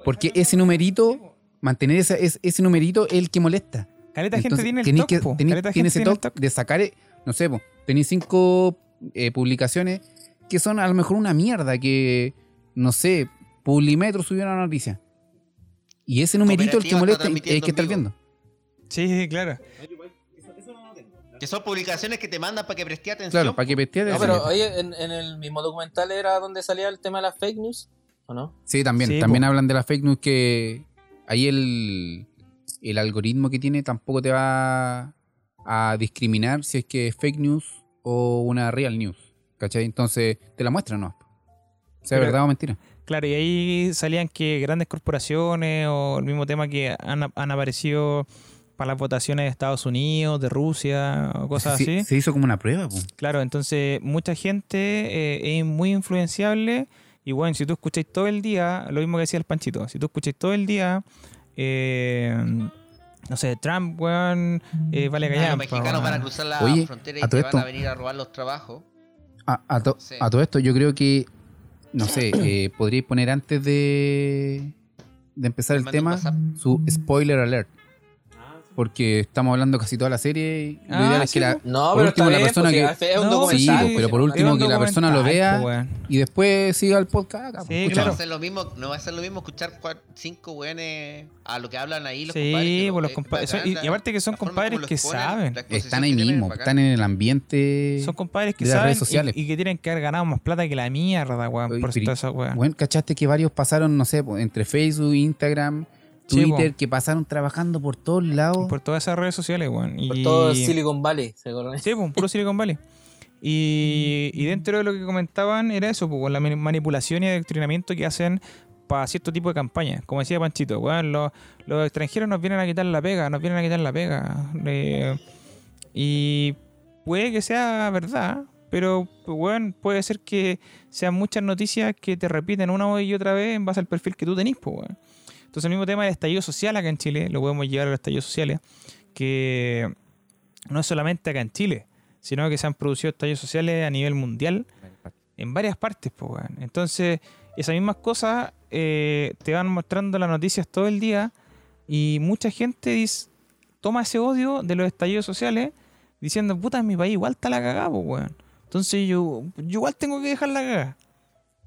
Porque ese numerito, mantener esa- es- ese numerito es el que molesta. Caleta gente tiene el tenés top, que- po. tenés- Caleta tiene ese toque de sacar, eh, no sé, tenéis cinco eh, publicaciones que son a lo mejor una mierda, que, no sé, Publimetro subió una noticia. Y ese numerito el que molesta y hay que en viendo. Sí, sí, claro. Que son publicaciones que te mandan para que prestes atención. Claro, para que pestea No, pero oye, en, en el mismo documental era donde salía el tema de las fake news, ¿o no? Sí, también. Sí, también po. hablan de las fake news que ahí el, el algoritmo que tiene tampoco te va a discriminar si es que es fake news o una real news. ¿Cachai? Entonces te la muestra, ¿no? Sea Pero- verdad o mentira. Claro, y ahí salían que grandes corporaciones o el mismo tema que han, han aparecido para las votaciones de Estados Unidos, de Rusia o cosas Sí, así. Se hizo como una prueba, po. Claro, entonces mucha gente eh, es muy influenciable y bueno, si tú escucháis todo el día, lo mismo que decía el Panchito, si tú escucháis todo el día eh, no sé, Trump, weón, eh, vale Ah, callar. los mexicanos van a cruzar la Oye, frontera y a te van a venir a robar los trabajos. A, a to- Sí. a todo esto, yo creo que, no sé, eh, podríais poner antes de, de empezar el tema su spoiler alert. Porque estamos hablando casi toda la serie y lo Ah, ideal es sí, que la. No, Por pero último, la bien, persona pues, que- es un No, sí, pues, pero por último que la persona lo vea y después siga el podcast. acá, Sí, po. No va, claro. a ser lo mismo, no va a ser lo mismo escuchar cinco weones a lo que hablan ahí los Sí, compadres. pues los compadres. Y, aparte que son compadres que saben. Están ahí mismo, bacán. están en el ambiente. Son compadres que de las saben redes y- sociales. Y, que tienen que haber ganado más plata que la mierda, weón, por toda esa weón. Bueno, ¿cachaste que varios pasaron, no sé, entre Facebook, Instagram, Twitter, que pasaron trabajando por todos lados? Por todas esas redes sociales, weón. Por Y- todo Silicon Valley, ¿se acuerdan? Sí, puro Silicon Valley. Y, y dentro de lo que comentaban era eso, pues, con la mani- manipulación y adoctrinamiento que hacen para cierto tipo de campañas. Como decía Panchito, weón, los, los extranjeros nos vienen a quitar la pega, nos vienen a quitar la pega. Eh, y puede que sea verdad, pero weón, puede ser que sean muchas noticias que te repiten una y otra vez en base al perfil que tú tenés, pues, weón. Entonces el mismo tema del estallido social acá en Chile, lo podemos llevar a los estallidos sociales, que no es solamente acá en Chile, sino que se han producido estallidos sociales a nivel mundial en varias partes, pues. Entonces, esas mismas cosas eh, te van mostrando las noticias todo el día y mucha gente dice, toma ese odio de los estallidos sociales diciendo, puta, en mi país igual está la cagada, pues, weón. Entonces yo, igual tengo que dejar la cagada.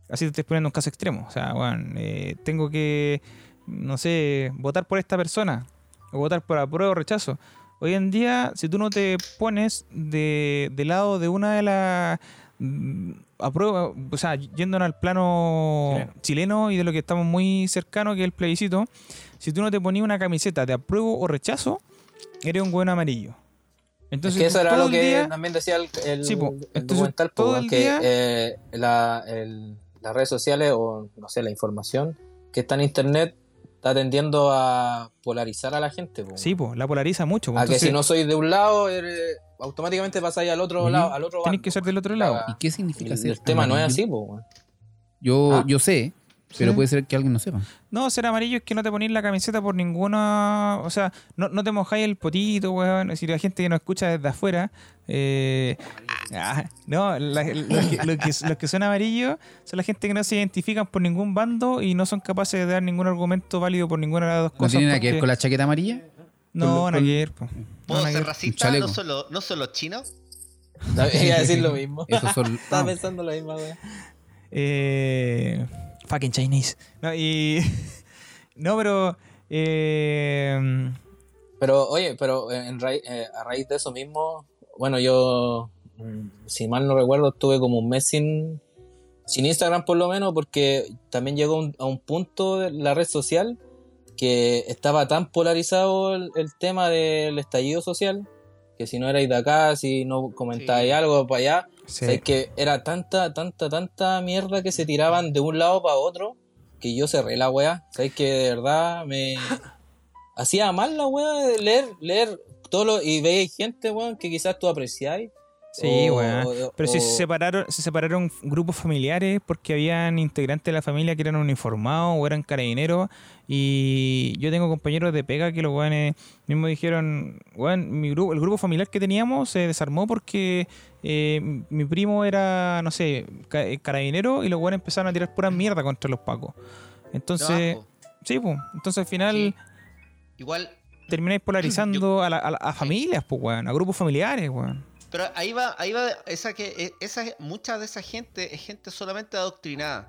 Así te estoy poniendo un caso extremo. O sea, weón, eh, tengo que, no sé, votar por esta persona o votar por apruebo o rechazo. Hoy en día, si tú no te pones de, de lado de una de las mm, aprueba, o sea, yéndonos al plano Chileno. chileno. y de lo que estamos muy cercano, que es el plebiscito, si tú no te ponías una camiseta de apruebo o rechazo, eres un buen amarillo. Entonces, es que eso era lo que día- también decía el, el, Sí, po. el documental, todo el que día- eh, la- las redes sociales o, no sé, la información que está en internet está tendiendo a polarizar a la gente. po. Sí, pues, la polariza mucho. po. a que si no sois de un lado, eres- automáticamente pasáis al otro lado, al otro Tienes bando, que ser po. del otro lado. La- ¿Y qué significa el, ser el tema no es así, po. Yo, Ah. yo sé, pero Sí. puede ser que alguien no sepa. No, ser amarillo es que no te ponís la camiseta por ninguna. O sea, no, no te mojáis el potito, weón. Decir, la gente que nos escucha desde afuera. eh, ah, no, la- los, que, los que- [LAUGHS] los que son amarillos son la gente que no se identifican por ningún bando y no son capaces de dar ningún argumento válido por ninguna de las dos ¿No cosas. tiene nada que ver con la chaqueta amarilla? No, nada que ver. No, ¿Puedo ser racista? No solo, no solo chino. Iba a decir lo mismo. Son. Estaba pensando lo mismo, weón. Eh, fucking Chinese. No, y. [LAUGHS] no, pero. Eh, Pero, oye, pero eh, en raíz- eh, a raíz de eso mismo, bueno, yo, mm, si mal no recuerdo, estuve como un mes sin, sin Instagram por lo menos, porque también llegó un- a un punto de la red social que estaba tan polarizado el, el tema del estallido social, que si no erais de acá, si no comentáis Sí. algo para allá, sí. que era tanta, tanta, tanta mierda que se tiraban de un lado para otro que yo cerré la weá. Sabes que de verdad me [LAUGHS] hacía mal la weá de leer, leer todo lo y veis gente, weón, que quizás tú apreciáis. Sí, o- weón. o- Pero si o- se separaron, se separaron grupos familiares porque habían integrantes de la familia que eran uniformados o eran carabineros. Y yo tengo compañeros de pega que los weones mismos dijeron, weón, mi grupo, el grupo familiar que teníamos se desarmó porque eh, mi primo era, no sé, eh, carabinero y los weones empezaron a tirar pura mierda contra los pacos. Entonces, sí, pues. Entonces al final Sí. Igual, termináis [CLEARS THROAT] polarizando a, la- a la- a familias, pues, weón, a grupos familiares, weón. pero ahí va, ahí va esa que e- esa mucha de esa gente es gente solamente adoctrinada.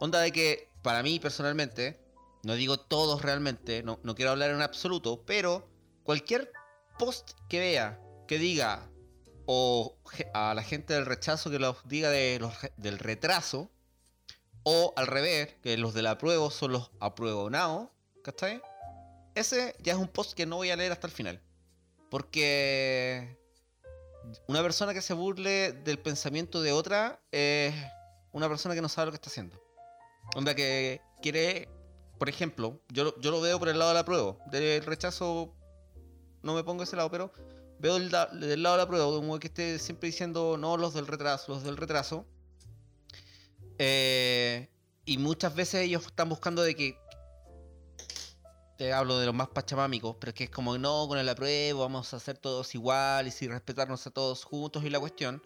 Onda de que para mí personalmente, no digo todos realmente, no, no quiero hablar en absoluto, pero cualquier post que vea que diga o a la gente del rechazo que los diga de los del retraso o al revés, que los del apruebo son los apruebonados, ¿cachai? Ese ya es un post que no voy a leer hasta el final. Porque una persona que se burle del pensamiento de otra es una persona que no sabe lo que está haciendo. Onda que quiere, por ejemplo, yo, yo lo veo por el lado de la prueba. Del rechazo no me pongo ese lado, pero veo del, lado de la prueba, de un güey que esté siempre diciendo no los del retraso, los del retraso. Eh, y muchas veces ellos están buscando de que te hablo de los más pachamámicos, pero es que es como no, con el apruebo, vamos a hacer todos iguales y respetarnos a todos juntos y la cuestión.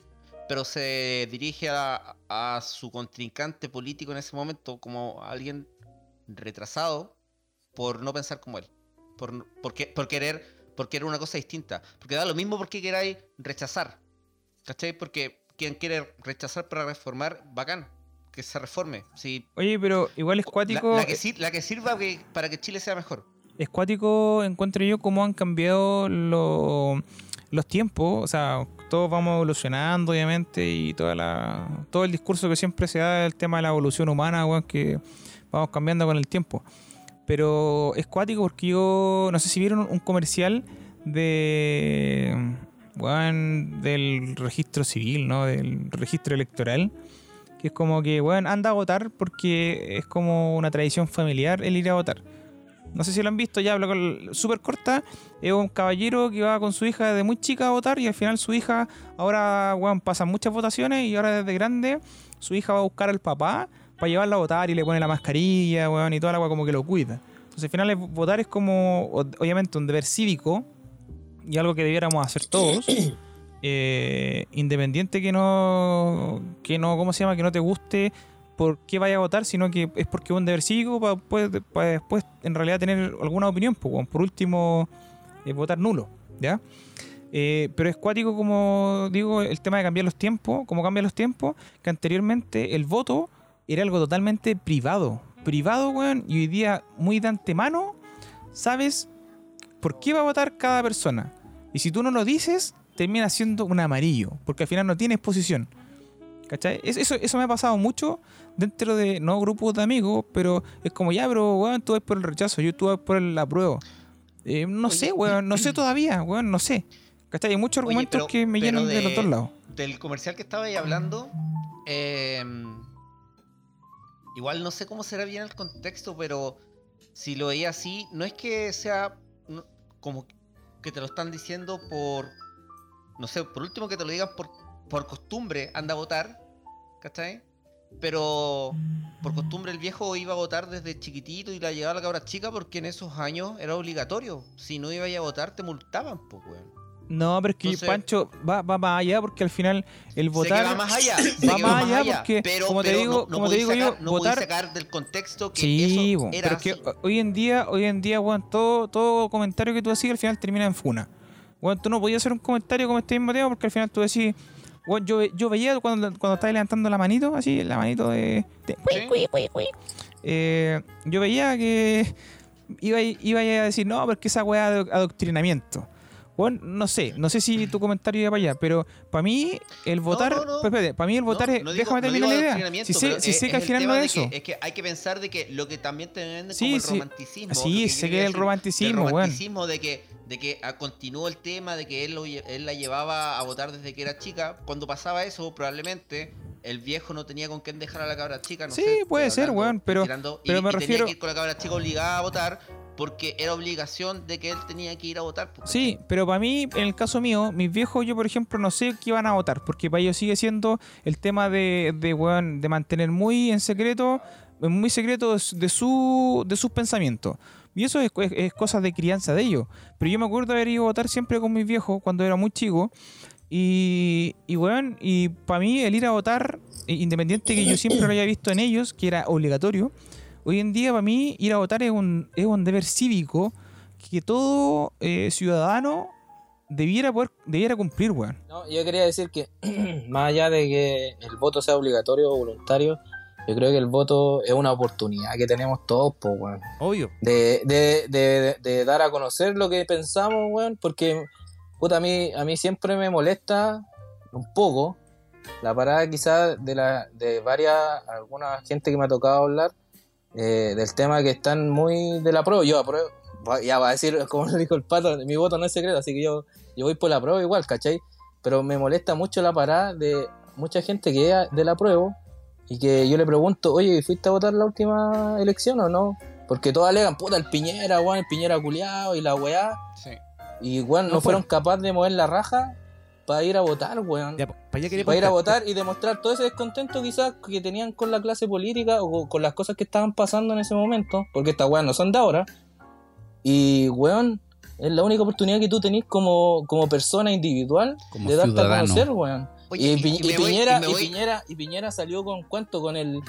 Pero se dirige a, su contrincante político en ese momento como alguien retrasado por no pensar como él. Por, por, por querer, por querer una cosa distinta. Porque da lo mismo porque queráis rechazar. ¿Cachai? Porque quien quiere rechazar para reformar, bacán. Que se reforme. Si Oye, pero igual es la, cuático. la que, sir- la que sirva que- para que Chile sea mejor. Es cuático, encuentro yo, cómo han cambiado lo- los tiempos. O sea, todos vamos evolucionando, obviamente, y toda la, todo el discurso que siempre se da del tema de la evolución humana, weón, que vamos cambiando con el tiempo. Pero es cuático porque yo, no sé si vieron un comercial de, weón, del registro civil, ¿no? Del registro electoral. Que es como que, weón, anda a votar porque es como una tradición familiar el ir a votar. No sé si lo han visto, ya hablo súper corta. Es un caballero que va con su hija desde muy chica a votar y al final su hija, ahora, weón, pasan muchas votaciones y ahora desde grande su hija va a buscar al papá para llevarla a votar y le pone la mascarilla, weón, y toda la weón como que lo cuida. Entonces al final votar es como, obviamente, un deber cívico y algo que debiéramos hacer todos. [CLEARS THROAT] eh, independiente que no, que no, ¿cómo se llama? Que no te guste por qué vaya a votar, sino que es porque es un deber cívico para después en realidad tener alguna opinión. pues, weón. por último, eh, votar nulo, ¿ya? Eh, pero es cuático, como digo, el tema de cambiar los tiempos, como cambian los tiempos, que anteriormente el voto era algo totalmente privado. Privado, weón, y hoy día muy de antemano sabes por qué va a votar cada persona. Y si tú no lo dices, termina siendo un amarillo, porque al final no tienes posición. ¿Cachai? Es- Eso, eso me ha pasado mucho dentro de, no grupos de amigos, pero es como ya, pero weón, tú vas por el rechazo, yo tú vas por el apruebo. Eh, no Oye, sé, weón, [CLEARS THROAT] no sé todavía, weón, no sé. ¿Cachai? Hay muchos Oye, argumentos pero- que me llenan de... de- los dos lados. Del comercial que estaba ahí hablando, eh, igual no sé cómo será bien el contexto, pero si lo veía así, no es que sea como que te lo están diciendo por, no sé, por último que te lo digan por, por costumbre, anda a votar, ¿cachai? Pero por costumbre el viejo iba a votar desde chiquitito y la llevaba a la cabra chica porque en esos años era obligatorio. Si no ibas a votar te multaban, pues, weón. No, pero es que Entonces- Pancho va, va más allá porque al final el votar... Va más allá. va más allá porque, como te digo- como te podéis digo yo, sacar- no votar- sacar del contexto que Sí, eso era pero es que así. hoy en día, hoy en día, weón, todo, todo comentario que tú decís al final termina en funa. Weón, tú no podías hacer un comentario como este mismo tema porque al final tú decís, weón, yo, yo veía cuando, cuando estabas levantando la manito, así, la manito de... de- Sí. eh, yo veía que iba, iba a decir, no, porque esa weá de adoctrinamiento. Bueno, no sé, no sé si tu comentario iba para allá, pero para mí el votar, no, no. para mí el votar es, digo- déjame terminar la idea. Si sé, si es- sé que es al final no es eso. que- es que hay que pensar de que lo que también te venden Sí, como el romanticismo. Sí, sé que quería el romanticismo, el romanticismo de que, de que ah, continuó el tema, de que él, lo él la llevaba a votar desde que era chica. Cuando pasaba eso, probablemente el viejo no tenía con quién dejar a la cabra chica. No Sí, sé, puede ser, weón, pero- tirando, y- pero me y refiero- Tenía que ir con la cabra chica obligada a votar porque era obligación de que él tenía que ir a votar. pues, Sí, pero para mí, en el caso mío, mis viejos, yo por ejemplo, no sé qué van a votar, porque para ellos sigue siendo el tema de, de, weón, de mantener muy en secreto, muy secreto de, su- de su, de sus pensamientos. Y eso es, es, es cosa de crianza de ellos. Pero yo me acuerdo haber ido a votar siempre con mis viejos cuando era muy chico. Y, y weón, y para mí el ir a votar, independiente que yo siempre lo haya visto en ellos, que era obligatorio, hoy en día para mí ir a votar es un, es un deber cívico que todo eh, ciudadano debiera poder, debiera cumplir, weón. No, yo quería decir que [CLEARS THROAT] más allá de que el voto sea obligatorio o voluntario, yo creo que el voto es una oportunidad que tenemos todos, pues, weón. Obvio. De, de, de, de dar a conocer lo que pensamos, weón, porque, puta, a mí, a mí siempre me molesta un poco la parada quizás de, la, de varias, alguna gente que me ha tocado hablar eh, del tema que están muy de la prueba. Yo apruebo, ya va a decir, [LAUGHS] como lo dijo el pato, mi voto no es secreto, así que yo, yo voy por la prueba igual, ¿cachai? Pero me molesta mucho la parada de mucha gente que es de la prueba y que yo le pregunto, oye, ¿fuiste a votar la última elección o no? Porque todos alegan, puta, el Piñera, weón, el Piñera culiado y la weá. Sí. Y weón, no, No fueron fue. capaces de mover la raja para ir a votar, weón. Ya, para allá quería Para ir a votar y demostrar todo ese descontento quizás que tenían con la clase política o con las cosas que estaban pasando en ese momento, porque estas weas no son de ahora. Y, weón, es la única oportunidad que tú tenés como, como persona individual Como de darte a ciudadano. conocer, weón. Oye, y, Pi- y y me voy- Piñera, y Piñera, y Piñera salió con cuánto, con el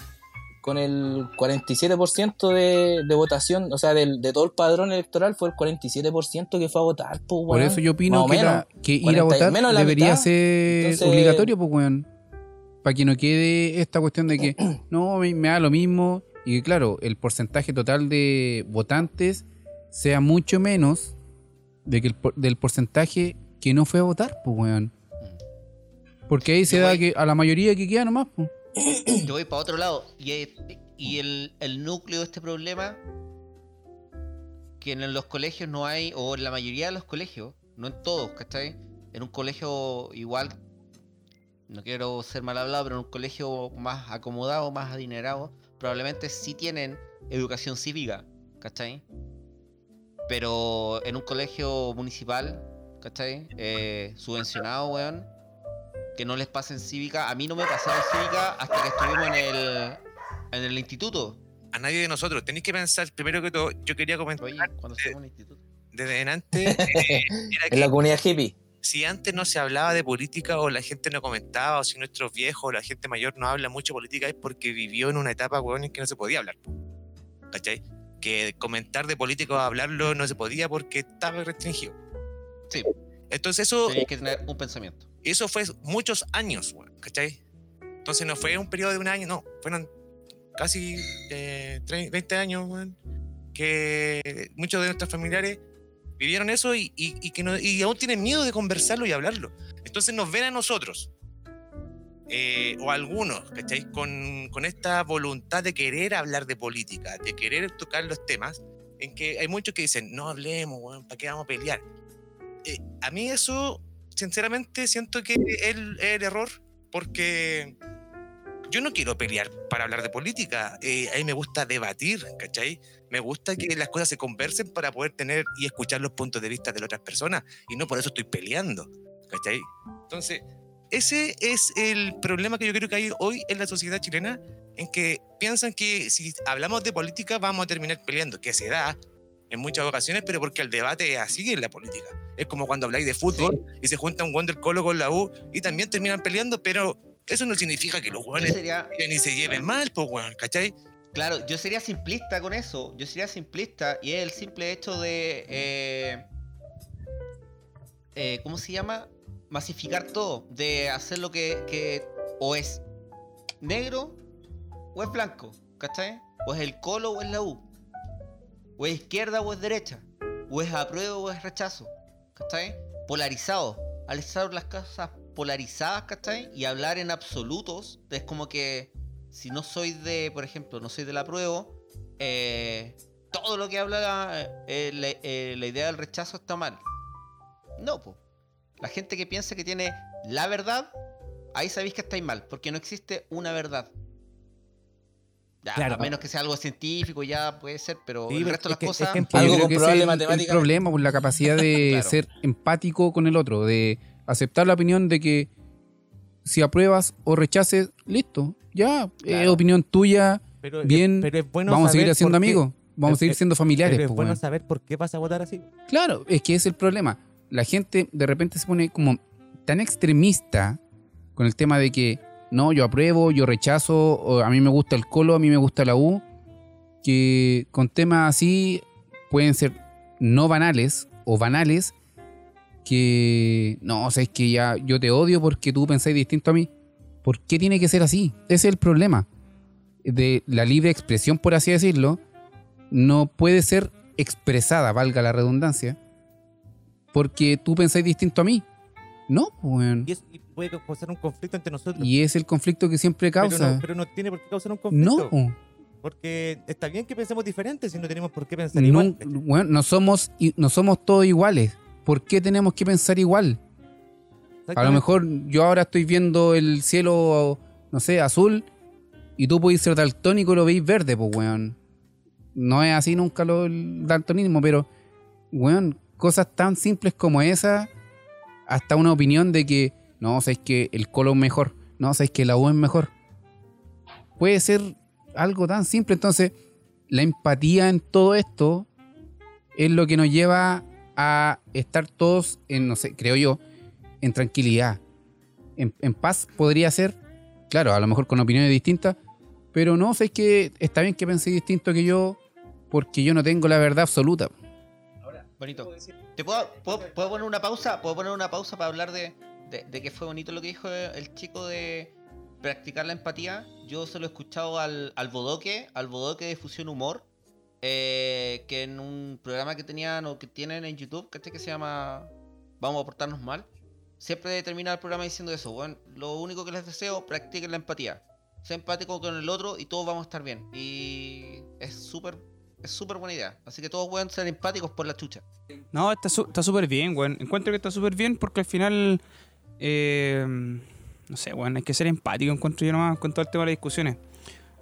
con el 47% de, de votación, o sea, del, de todo el padrón electoral fue el 47% que fue a votar, pues, Por weón. eso yo opino que, menos. la- que ir 40 a votar menos debería mitad. ser Entonces- obligatorio, pues, weón. Para que no quede esta cuestión de que [CLEARS THROAT] no, me, me da lo mismo. Y que, claro, el porcentaje total de votantes sea mucho menos de que el por- del porcentaje que no fue a votar, pues, weón. Porque ahí se da que a la mayoría que queda nomás, pues. Yo voy para otro lado. Y, el núcleo de este problema, que en los colegios no hay, o en la mayoría de los colegios, no en todos, ¿cachai? En un colegio igual, no quiero ser mal hablado, pero en un colegio más acomodado, más adinerado, probablemente sí tienen educación cívica, ¿cachai? Pero en un colegio municipal, ¿cachai? Eh, subvencionado, weón, que no les pasen cívica. A mí no me pasaron cívica hasta que estuvimos en el, en el instituto. A nadie de nosotros. Tenéis que pensar, primero que todo, yo quería comentar Oye, cuando estuvimos en el instituto. desde en antes, eh, [LAUGHS] era En la comunidad hippie. si antes no se hablaba de política o la gente no comentaba, o si nuestros viejos o la gente mayor no habla mucho de política, es porque vivió en una etapa, weón, en que no se podía hablar. ¿Cachai? Que comentar de política o hablarlo no se podía porque estaba restringido. Sí. Entonces eso, Tenías que tener un pensamiento. eso fue muchos años, ¿cachai? Entonces no fue un periodo de un año, no, fueron casi eh, 30, 20 años, weón, que muchos de nuestros familiares vivieron eso y, y- y que no- y aún tienen miedo de conversarlo y hablarlo. Entonces nos ven a nosotros, eh, o a algunos, ¿cachai? Con, con esta voluntad de querer hablar de política, de querer tocar los temas, en que hay muchos que dicen, no hablemos, weón, ¿para qué vamos a pelear? Eh, a mí eso, sinceramente, siento que es el, error, porque yo no quiero pelear para hablar de política. eh, a mí me gusta debatir, ¿cachai? Me gusta que las cosas se conversen para poder tener y escuchar los puntos de vista de las otras personas, y no por eso estoy peleando, ¿cachai? Entonces, ese es el problema que yo creo que hay hoy en la sociedad chilena, en que piensan que si hablamos de política vamos a terminar peleando, que se da en muchas ocasiones, pero porque el debate es así en la política. Es como cuando habláis de fútbol y se junta un Wonder Colo con la U y también terminan peleando, pero eso no significa que los sería, ni se lleven mal, pues, weón, ¿cachai? claro, yo sería simplista con eso. Yo sería simplista y es el simple hecho de. eh, eh, ¿Cómo se llama? Masificar todo. De hacer lo que, que o es negro o es blanco. ¿Cachai? O es el colo o es la U. O es izquierda o es derecha. O es apruebo o es rechazo. ¿Cachai? Polarizado. Al estar las cosas polarizadas, ¿cachai? Y hablar en absolutos, es como que si no soy de, por ejemplo, no soy del apruebo, eh, todo lo que habla la, eh, la- eh, la idea del rechazo está mal. No, pues. La gente que piensa que tiene la verdad, ahí sabéis que estáis mal, porque no existe una verdad. Ya, Claro. a menos que sea algo científico, ya puede ser, pero Sí, el resto de las que- es cosas. que Algo comprobable es el- el, matemáticamente. problema, pues la capacidad de [LAUGHS] Claro. ser empático con el otro, de aceptar la opinión de que si apruebas o rechaces, listo, ya, es opinión tuya, Pero, bien, pero es bueno vamos a seguir por qué- amigos, vamos a seguir siendo familiares. Pero es pues, bueno saber por qué vas a votar así. Claro, es que es el problema. La gente de repente se pone como tan extremista con el tema de que no, yo apruebo, yo rechazo, a mí me gusta el colo, a mí me gusta la U, que con temas así pueden ser no banales o banales, que no, o sea, es que ya yo te odio porque tú pensáis distinto a mí. ¿Por qué tiene que ser así? Ese es el problema. De la libre expresión, por así decirlo, no puede ser expresada, valga la redundancia, porque tú pensáis distinto a mí. No, pues, weón. Y, eso, y puede causar un conflicto entre nosotros. Y es el conflicto que siempre pero, causa. no, pero no tiene por qué causar un conflicto. No, Porque está bien que pensemos diferente si no tenemos por qué pensar no, igual. weón, no somos, no somos todos iguales. ¿Por qué tenemos que pensar igual? A lo mejor yo ahora estoy viendo el cielo, no sé, azul, y tú podés ser daltónico y lo veis verde, pues, weón. No es así nunca lo, el daltonismo, pero, weón, cosas tan simples como esa, hasta una opinión de que, no, sabes que el colo es mejor, no, sabes que la U es mejor. Puede ser algo tan simple, entonces, la empatía en todo esto es lo que nos lleva a estar todos en, no sé, creo yo, en tranquilidad. En, paz podría ser, claro, a lo mejor con opiniones distintas, pero no, sé que está bien que pensé distinto que yo, porque yo no tengo la verdad absoluta. Bonito. ¿Te puedo poner una pausa? ¿Puedo poner una pausa para hablar de, de, que fue bonito lo que dijo el chico de practicar la empatía? Yo se lo he escuchado al, al Bodoque, al Bodoque de Fusión Humor, eh, que en un programa que tenían o que tienen en YouTube, ¿cachai? Que se llama Vamos a portarnos mal. Siempre termina el programa diciendo eso. Bueno, lo único que les deseo, practiquen la empatía. Sea empático con el otro y todos vamos a estar bien. Y es súper, es súper buena idea. Así que todos pueden ser empáticos por la chucha. No, está súper bien, weón. Encuentro que está súper bien porque al final. Eh, no sé, weón, hay que ser empático, encuentro yo nomás con todo el tema de las discusiones.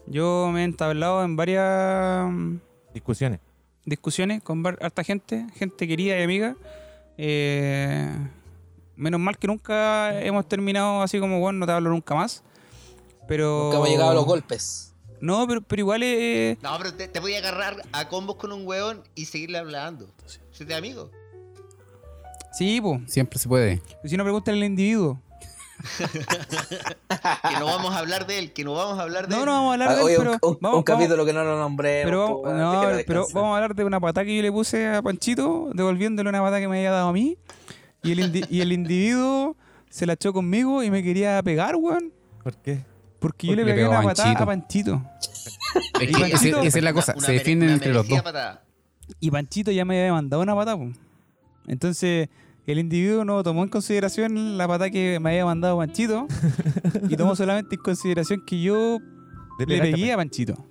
Yo me he entablado en varias mm, Discusiones. discusiones con harta gente, gente querida y amiga. Eh, menos mal que nunca hemos terminado así como, bueno, no te hablo nunca más. Pero. Nunca hemos llegado a los golpes. No, pero, pero igual es. No, pero te, te voy a agarrar a combos con un weón y seguirle hablando. ¿Se te amigo? Sí, pues. Siempre se puede. Si no preguntan al individuo. [LAUGHS] Que no vamos a hablar de él, que no vamos a hablar de No, él. no vamos a hablar Ah, de él, pero. un, vamos, un vamos- capítulo que no lo nombré. Pero, no, pero vamos a hablar de una patada que yo le puse a Panchito, devolviéndole una patada que me había dado a mí. Y el, indi- y el individuo se la echó conmigo y me quería pegar, weón. ¿Por qué? Porque yo Porque le pegué una patada a Panchito. Es que Panchito- esa es la cosa, Una se defienden entre los dos. patada. Y Panchito ya me había mandado una patada, po. Entonces, el individuo no tomó en consideración la patada que me había mandado Panchito. y tomó solamente en consideración que yo Le pegué a Panchito.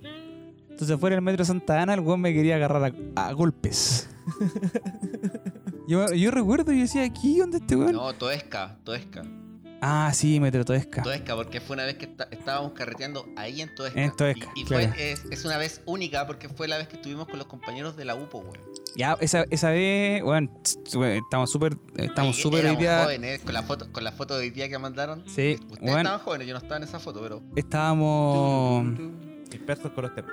Entonces, fuera del metro Santa Ana, el weón me quería agarrar a, a golpes. [LAUGHS] yo, yo recuerdo y decía, aquí, ¿dónde este weón? No, Toesca, Toesca. Ah, sí, Metro Toesca. Toesca, porque fue una vez que estábamos carreteando ahí en Toesca. En Toesca, Y, y claro. fue, es, es una vez única porque fue la vez que estuvimos con los compañeros de la UPO, weón. Ya, esa, esa vez, weón, estamos súper, estamos súper hoy día- jóvenes, con la foto, con la foto de hoy día que mandaron. Sí, Ustedes estaban jóvenes, yo no estaba en esa foto, pero. Estábamos... Expertos con los temas.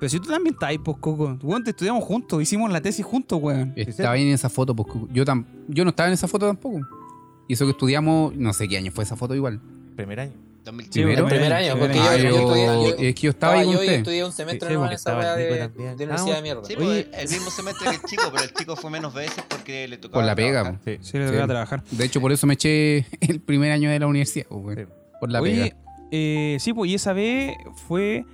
Pero si tú también estás ahí, pues, Coco. Weón, te estudiamos juntos, hicimos la tesis juntos, weón. Estaba ahí en esa foto, pues, yo, tam- yo no estaba en esa foto tampoco. Y eso que estudiamos, no sé qué año fue esa foto igual. Primer año. 2005. Primero. primer año, porque Ah, yo, yo yo- estudié. yo- es que yo estaba ahí con yo usted. estudié un semestre Sí, en esa weá de, de universidad de mierda. Sí, Oye. pues, el mismo semestre que el chico, pero el chico fue menos veces porque le tocaba. Por la pega, pues. Sí. Sí, le Sí. tocaba trabajar. De hecho, por eso me eché [LAUGHS] el primer año de la universidad, güey. Sí. Por la Oye, pega. eh, sí, pues, y esa vez fue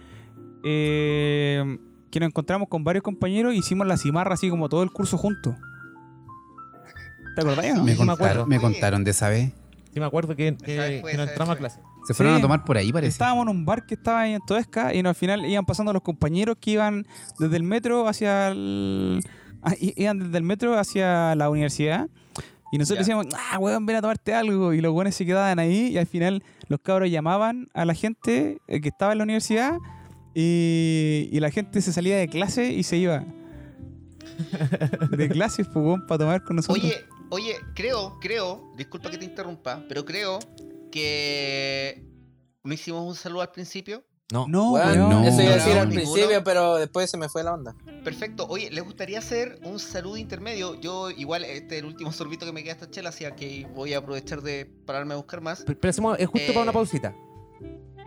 eh, que nos encontramos con varios compañeros y hicimos la cimarra así como todo el curso juntos. ¿Te acordás? o no? Me sí contaron, acuerdo. me contaron de esa vez. Sí me acuerdo que, que, Esa vez fue, que no esa vez entramos a clase. Se fueron Sí. a tomar por ahí, parece. Estábamos en un bar que estaba ahí en Toesca y no, al final iban pasando los compañeros que iban desde el metro hacia el... ah, iban desde el metro hacia la universidad y nosotros Ya. decíamos, ah, weón, ven a tomarte algo y los buenos se quedaban ahí y al final los cabros llamaban a la gente eh, que estaba en la universidad y, y la gente se salía de clase y se iba. [LAUGHS] De clases, pues, para tomar con nosotros. Oye, oye, creo, creo, disculpa que te interrumpa, pero creo que no hicimos un saludo al principio. No. no, no. Eso iba a decir No, al ninguno. principio, pero después se me fue la onda. Perfecto. Oye, ¿les gustaría hacer un saludo intermedio? Yo, igual, este es el último sorbito que me queda esta chela, así que voy a aprovechar de pararme a buscar más. Pero, pero hacemos- es justo Eh, para una pausita.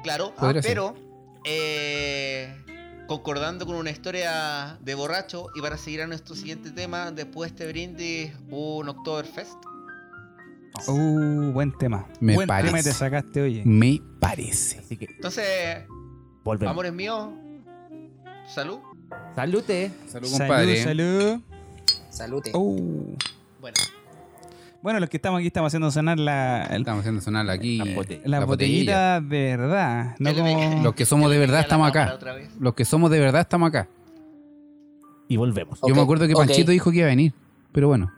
Claro, ser. pero eh, concordando con una historia de borracho y para seguir a nuestro siguiente tema, después de este brindis, un Oktoberfest. Uh, buen tema. Me buen parece. tema te sacaste, oye. Me parece. Así que Entonces, volvemos. amores míos, salud. Salute. Salud, Salud, compadre. salud. Salute. Uh. Bueno, Bueno, los que estamos aquí estamos haciendo sonar la, el- Estamos haciendo sonar aquí La eh, botella. la, la botellita de verdad. No Ya le como... dejé- Los que somos de ya verdad la estamos cámara acá. otra vez. Los que somos de verdad estamos acá. Y volvemos. Yo me acuerdo que ok. Panchito dijo que iba a venir. Pero bueno,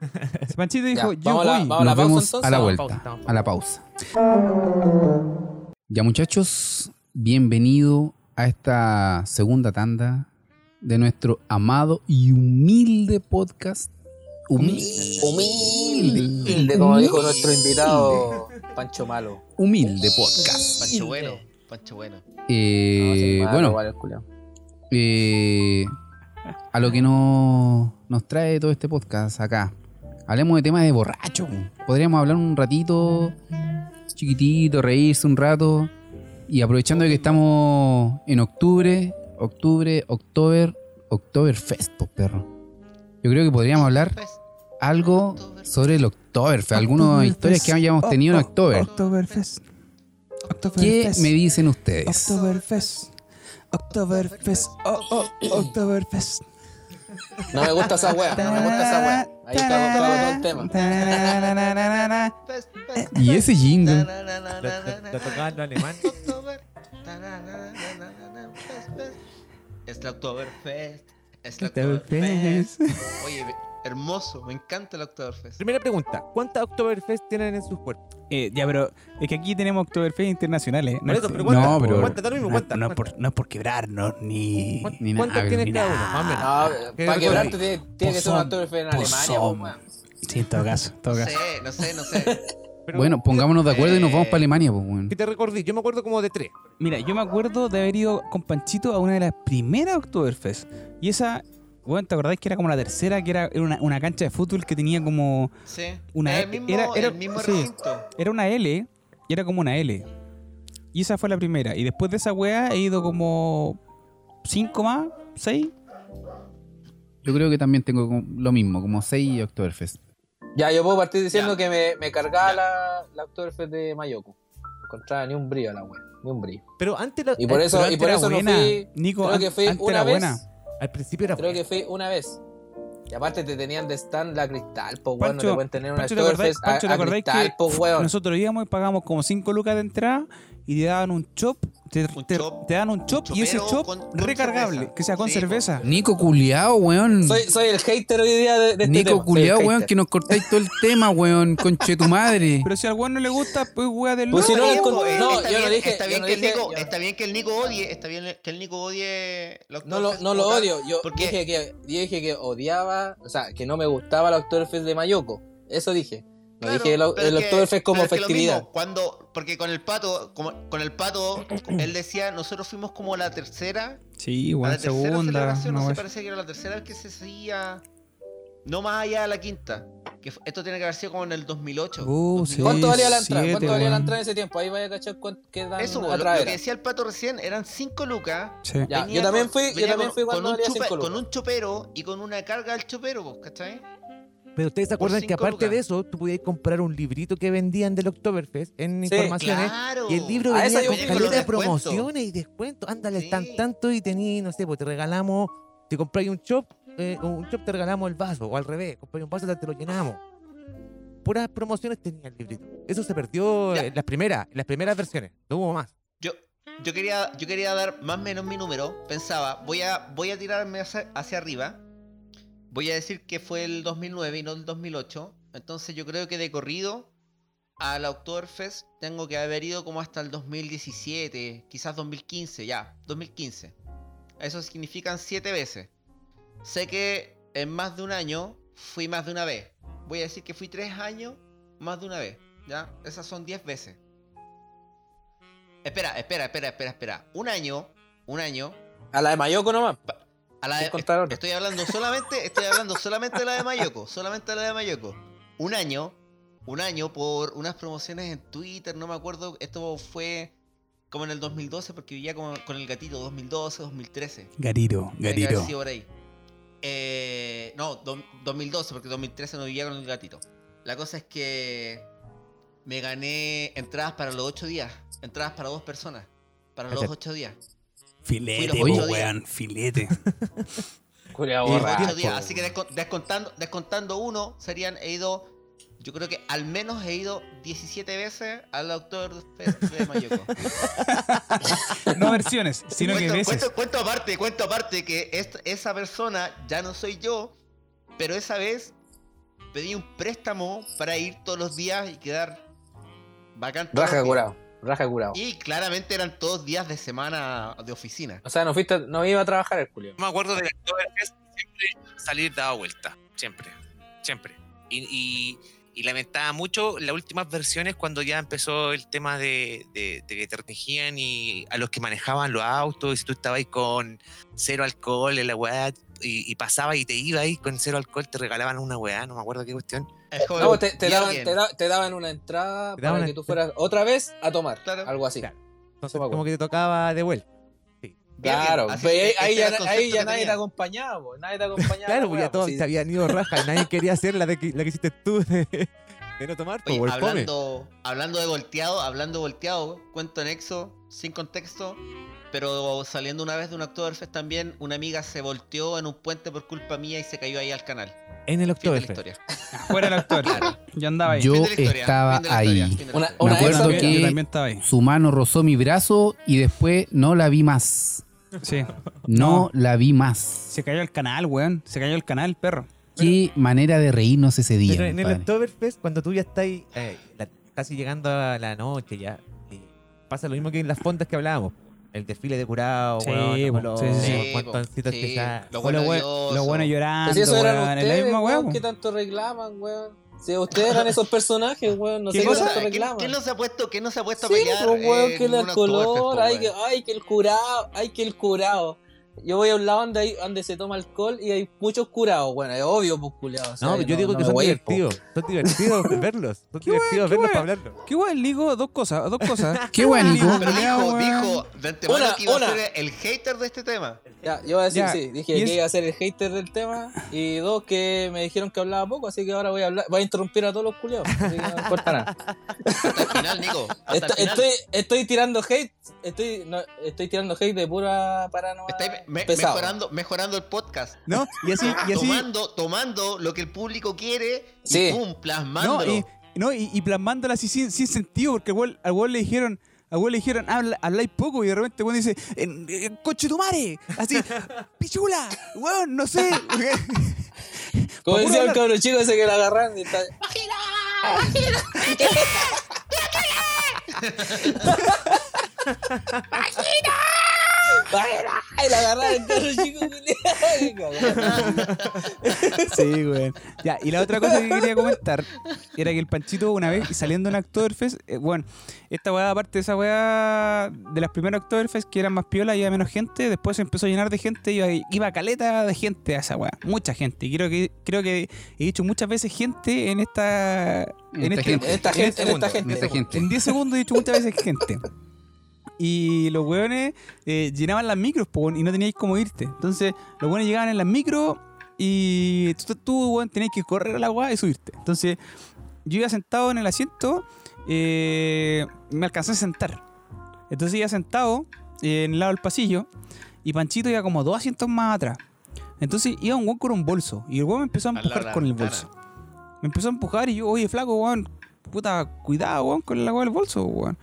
[LAUGHS] Panchito Ya, dijo, yo vamos a la- voy. vamos a la nos pausa vemos entonces. a la vuelta, pausa, a la pausa. Ya muchachos, bienvenido a esta segunda tanda de nuestro amado y humilde podcast. Humilde. Humilde, como dijo nuestro invitado Pancho Malo. Humilde podcast. Pancho bueno, Pancho bueno. Eh, No, malo, bueno, eh, a lo que nos nos trae todo este podcast acá. Hablemos de temas de borracho. Podríamos hablar un ratito, chiquitito, reírse un rato. Y aprovechando de que estamos en octubre, octubre, october, Oktoberfest, pues perro. Yo creo que podríamos hablar algo sobre el Oktoberfest, algunas historias que hayamos tenido en October. Oktoberfest. ¿Qué me dicen ustedes? Oktoberfest. Oktoberfest. Oh, oh, Oktoberfest. No me gusta esa wea, no me gusta esa wea. Ahí cago todo el tema. Y ese jingle. Lo tocaban en alemán. Es la Oktoberfest. Es la Oktoberfest. Oye, hermoso, me encanta el Oktoberfest. Primera pregunta, ¿cuántas Oktoberfest tienen en sus cuerpos? Eh, ya, pero es que aquí tenemos Oktoberfest internacionales. Eso, pero no, ¿cuántas? pero- ¿Cuántas? Lo mismo, no, ¿cuántas? no es ¿Cuántas? por, no es por quebrar, no, ni. ¿Cuántas ni nada, tiene ni cada uno? No, ¿Qué para quebrarte tiene, tiene que ser un actor en Alemania, weón. Sí, en todo caso, todo No caso. sé, no sé, no sé. [LAUGHS] Pero, Bueno, pongámonos de acuerdo y nos vamos para Alemania, pues, weón. ¿Qué te recordé? Yo me acuerdo como de tres. Mira, yo me acuerdo de haber ido con Panchito a una de las primeras Oktoberfest. Y esa, bueno, ¿te acordáis que era como la tercera? Que era era una, una cancha de fútbol que tenía como. Sí. Una- era el mismo, era- era- el mismo sí. recinto. Era una L y era como una L. Y esa fue la primera. Y después de esa weá he ido como. ¿Cinco más? ¿Seis? Yo creo que también tengo lo mismo, como 6 Oktoberfest. Ya, yo puedo partir diciendo Ya. que me, me cargaba Ya. la, la Oktoberfest de Mayoko. No encontraba ni un brillo a la wea, ni un brillo. Pero antes, la- Y por eh, eso, y por eso no fui. Nico, creo que fui antes una era vez. buena. Al principio era Creo buena. que fui una vez. Y aparte te tenían de stand la cristal, pues weón, no te pueden tener una Pancho, ¿te acordáis, Oktoberfest a, Pancho, ¿te a acordáis cristal, que pues weón. nosotros íbamos y pagamos como 5 lucas de entrada y te daban un chop? Te, Un te- chop, te dan un chop y ese chop con- con recargable, cerveza. que sea con Sí, cerveza. Nico culiao, weón. Soy, soy el hater hoy día de, de este Nico tema. culiao, el weón, que nos cortáis todo el tema, weón. Conche tu madre. [LAUGHS] Pero si al weón no le gusta, pues weá del Pues si no, con- yo no dije- está bien no que el dije- Nico, yo- está bien que el Nico odie, está bien que el Nico odie No lo, no lo tal, odio. Yo porque- dije, que, yo dije que odiaba, o sea, que no me gustaba la Oktoberfest de Mayoko. Eso dije. No Claro, dije el, el es que- Oktoberfest como festividad. cuando, porque con el pato, como- con el pato, [CLEARS THROAT] él decía, nosotros fuimos como la tercera, Sí, a weón, la tercera segunda. celebración, no sé, weá. parecía que era la tercera vez que se seguía, no más allá de la quinta, que esto tiene que haber sido como en el 2008. Uh, sí. ¿Cuánto valía la entrada? siete, ¿Cuánto valía la entrada en ese tiempo? Ahí vaya a cachar cuánto quedan Eso, lo, lo que decía el pato recién, eran 5 lucas. Sí. Ya, venía yo también con- fui, yo también con- fui con cuando un valía chupe- 5 Con un chopero y con una carga del chopero, ¿cachai? Pero ustedes se acuerdan que aparte lucas. de eso, tú podías comprar un librito que vendían del Oktoberfest en Sí, informaciones. Claro. Y el libro A venía con caleta de promociones y descuentos. Ándale, Sí. están tanto y tení, no sé, pues te regalamos, si compráis un chop, eh, un chop te regalamos el vaso, o al revés, compráis un vaso te lo llenamos. Puras promociones tenía el librito. Eso se perdió Ya. en las primeras, en las primeras versiones, no hubo más. Yo, yo, quería, yo quería dar más o menos mi número. Pensaba, voy a, voy a tirarme hacia, hacia arriba. Voy a decir que fue el 2009 y no el 2008. Entonces yo creo que de corrido a la Oktoberfest tengo que haber ido como hasta el 2017, quizás 2015, ya, 2015. Eso significan siete veces. Sé que en más de un año fui más de una vez. Voy a decir que fui tres años más de una vez. ¿Ya? Esas son 10 veces. Espera, espera, espera, espera, espera. Un año, un año. A la de Mayoko nomás. A la Sin de, contar otra. estoy hablando solamente, estoy hablando solamente de la de Mayoko, solamente de la de Mayoko. Un año, un año por unas promociones en Twitter, no me acuerdo, esto fue como en el 2012 porque vivía con el gatito, 2012, 2013. Gariro, Tiene que haber Gariro. sido por ahí. Eh, no, do- 2012, porque 2013 no vivía con el gatito. La cosa es que me gané entradas para los 8 días. Entradas para dos personas. Para los Cállate. 8 días. Filete, Fui los po, ocho días. weón, filete. [LAUGHS] Culeado Los borracho. ocho días. Así que descon- descontando, descontando uno, serían, he ido, yo creo que al menos he ido 17 veces al Oktoberfest de Mayoko. [LAUGHS] No versiones, sino que cuento, veces. cuento- cuento aparte, cuento aparte que est- esa persona ya no soy yo, pero esa vez pedí un préstamo para ir todos los días y quedar bacán. todos Raja curado. Raja curado. Y claramente eran todos días de semana de oficina. O sea, no fuiste, no iba a trabajar el culio. Yo me acuerdo Oktoberfest siempre salir dado vuelta. Siempre. Siempre. Y, y- y lamentaba mucho las últimas versiones cuando ya empezó el tema de, de- de que te restringían y a los que manejaban los autos y si tú estabas ahí con cero alcohol en la weá, y, y pasaba y te iba ahí con cero alcohol, te regalaban una weá, no me acuerdo qué cuestión. El joven No, te, te daban, te, da- te daban una entrada Te para que tú fueras otra vez a tomar. Claro. Algo así. Claro. Entonces, como que te tocaba de vuelta. Claro, Así- ahí, ya, ahí nadie te acompañaba, nadie te acompañaba. Claro, la pues weá, ya todos sí. se habían ido raja y nadie quería hacer la, de, que- la que hiciste tú de, de no tomar, Oye, hablando, hablando de volteado, hablando de volteado, cuento anexo, sin contexto, pero saliendo una vez de un Oktoberfest también, una amiga se volteó en un puente por culpa mía y se cayó ahí al canal. En el Fin de la Oktoberfest. historia. Fuera el actor. Yo andaba ahí. Yo historia, estaba ahí. historia, Una-. Me acuerdo Yo que- también estaba ahí. Su mano rozó mi brazo y después no la vi más. Sí. No, la vi más. Se cayó el canal, weón. Se cayó el canal, perro. Qué manera de reírnos ese día. Pero en el compadre. Oktoberfest, cuando tú ya estás ahí, eh, la- casi llegando a la noche ya, eh, pasa lo mismo que en las fondas que hablábamos. El desfile de curado, Sí, weón, los, sí, sí, sí. los que lo Los bueno los buenos llorando, Pues si eso eran weón. Es la ustedes, misma weón, weón. ¿qué tanto reclaman, weón? Si ustedes eran esos personajes, weón, no ¿Qué sé qué ¿Quién, cosa? no tanto reclaman. quién no se ha puesto, quién no se ha puesto Sí, a pelear? pues, weón, que el color, po, ay, que, ay, que el curado, ay, que el curado. Yo voy a un lado donde, hay, donde se toma alcohol y hay muchos curados. Bueno, es obvio, pues, culiados. o sea, No, yo digo no que son divertidos. Son divertidos [LAUGHS] verlos. Son Qué divertidos qué verlos para hablarlo. ¿Qué weón, Ligo? Dos cosas, dos cosas. [LAUGHS] Qué. Pero Culeado, dijo, dijo de antemano Una, que iba una. a ser el hater de este tema. Ya, yo voy a decir, Ya, sí, dije que es- iba a ser el hater del tema. Y dos, que me dijeron que hablaba poco, así que ahora voy a hablar, voy a interrumpir a todos los culiados. Así que no importa nada. Hasta el final, Nico. Hasta Esto- el final. estoy, estoy tirando hate, estoy, no, estoy tirando hate de pura paranoia. Me- mejorando, mejorando el podcast. ¿No? Y así, y así. Tomando, tomando lo que el público quiere y Sí. No, plasmándolo. y, no, y, y plasmándola así sin, sin sentido, porque al weón- al weón le dijeron. Weón le dijeron, habla, habláis poco, y de repente el weón dice, en, en coche tu madre, así, [LAUGHS] pichula, weón, no sé. [LAUGHS] Como decía el cabro chico ese que la agarran y está. [LAUGHS] ¡Ay, la agarraron! Sí, weón. Ya, y la otra cosa que quería comentar era que el Panchito una vez saliendo en Oktoberfest, eh, bueno, esta weá, aparte de esa weá de las primeras Oktoberfest que eran más piola y había menos gente, después se empezó a llenar de gente, iba, iba caleta de gente a esa weá, mucha gente. Y creo que, creo que he dicho muchas veces gente en esta... En esta este- gente. Esta en gente, esta gente. En esta gente. En 10 segundos he dicho muchas veces gente. Y los weones eh, llenaban las micros po, y no teníais cómo irte. Entonces, los weones llegaban en las micros y tú, tú weón, tenías que correr a la weá y subirte. Entonces, yo iba sentado en el asiento, eh, me alcancé a sentar. Entonces iba sentado eh, en el lado del pasillo y Panchito iba como dos asientos más atrás. Entonces iba un weón con un bolso y el weón me empezó a Al empujar la con el bolso. Me empezó a empujar y yo, oye, flaco, weón, puta, cuidado, weón, con la weá del bolso, weón.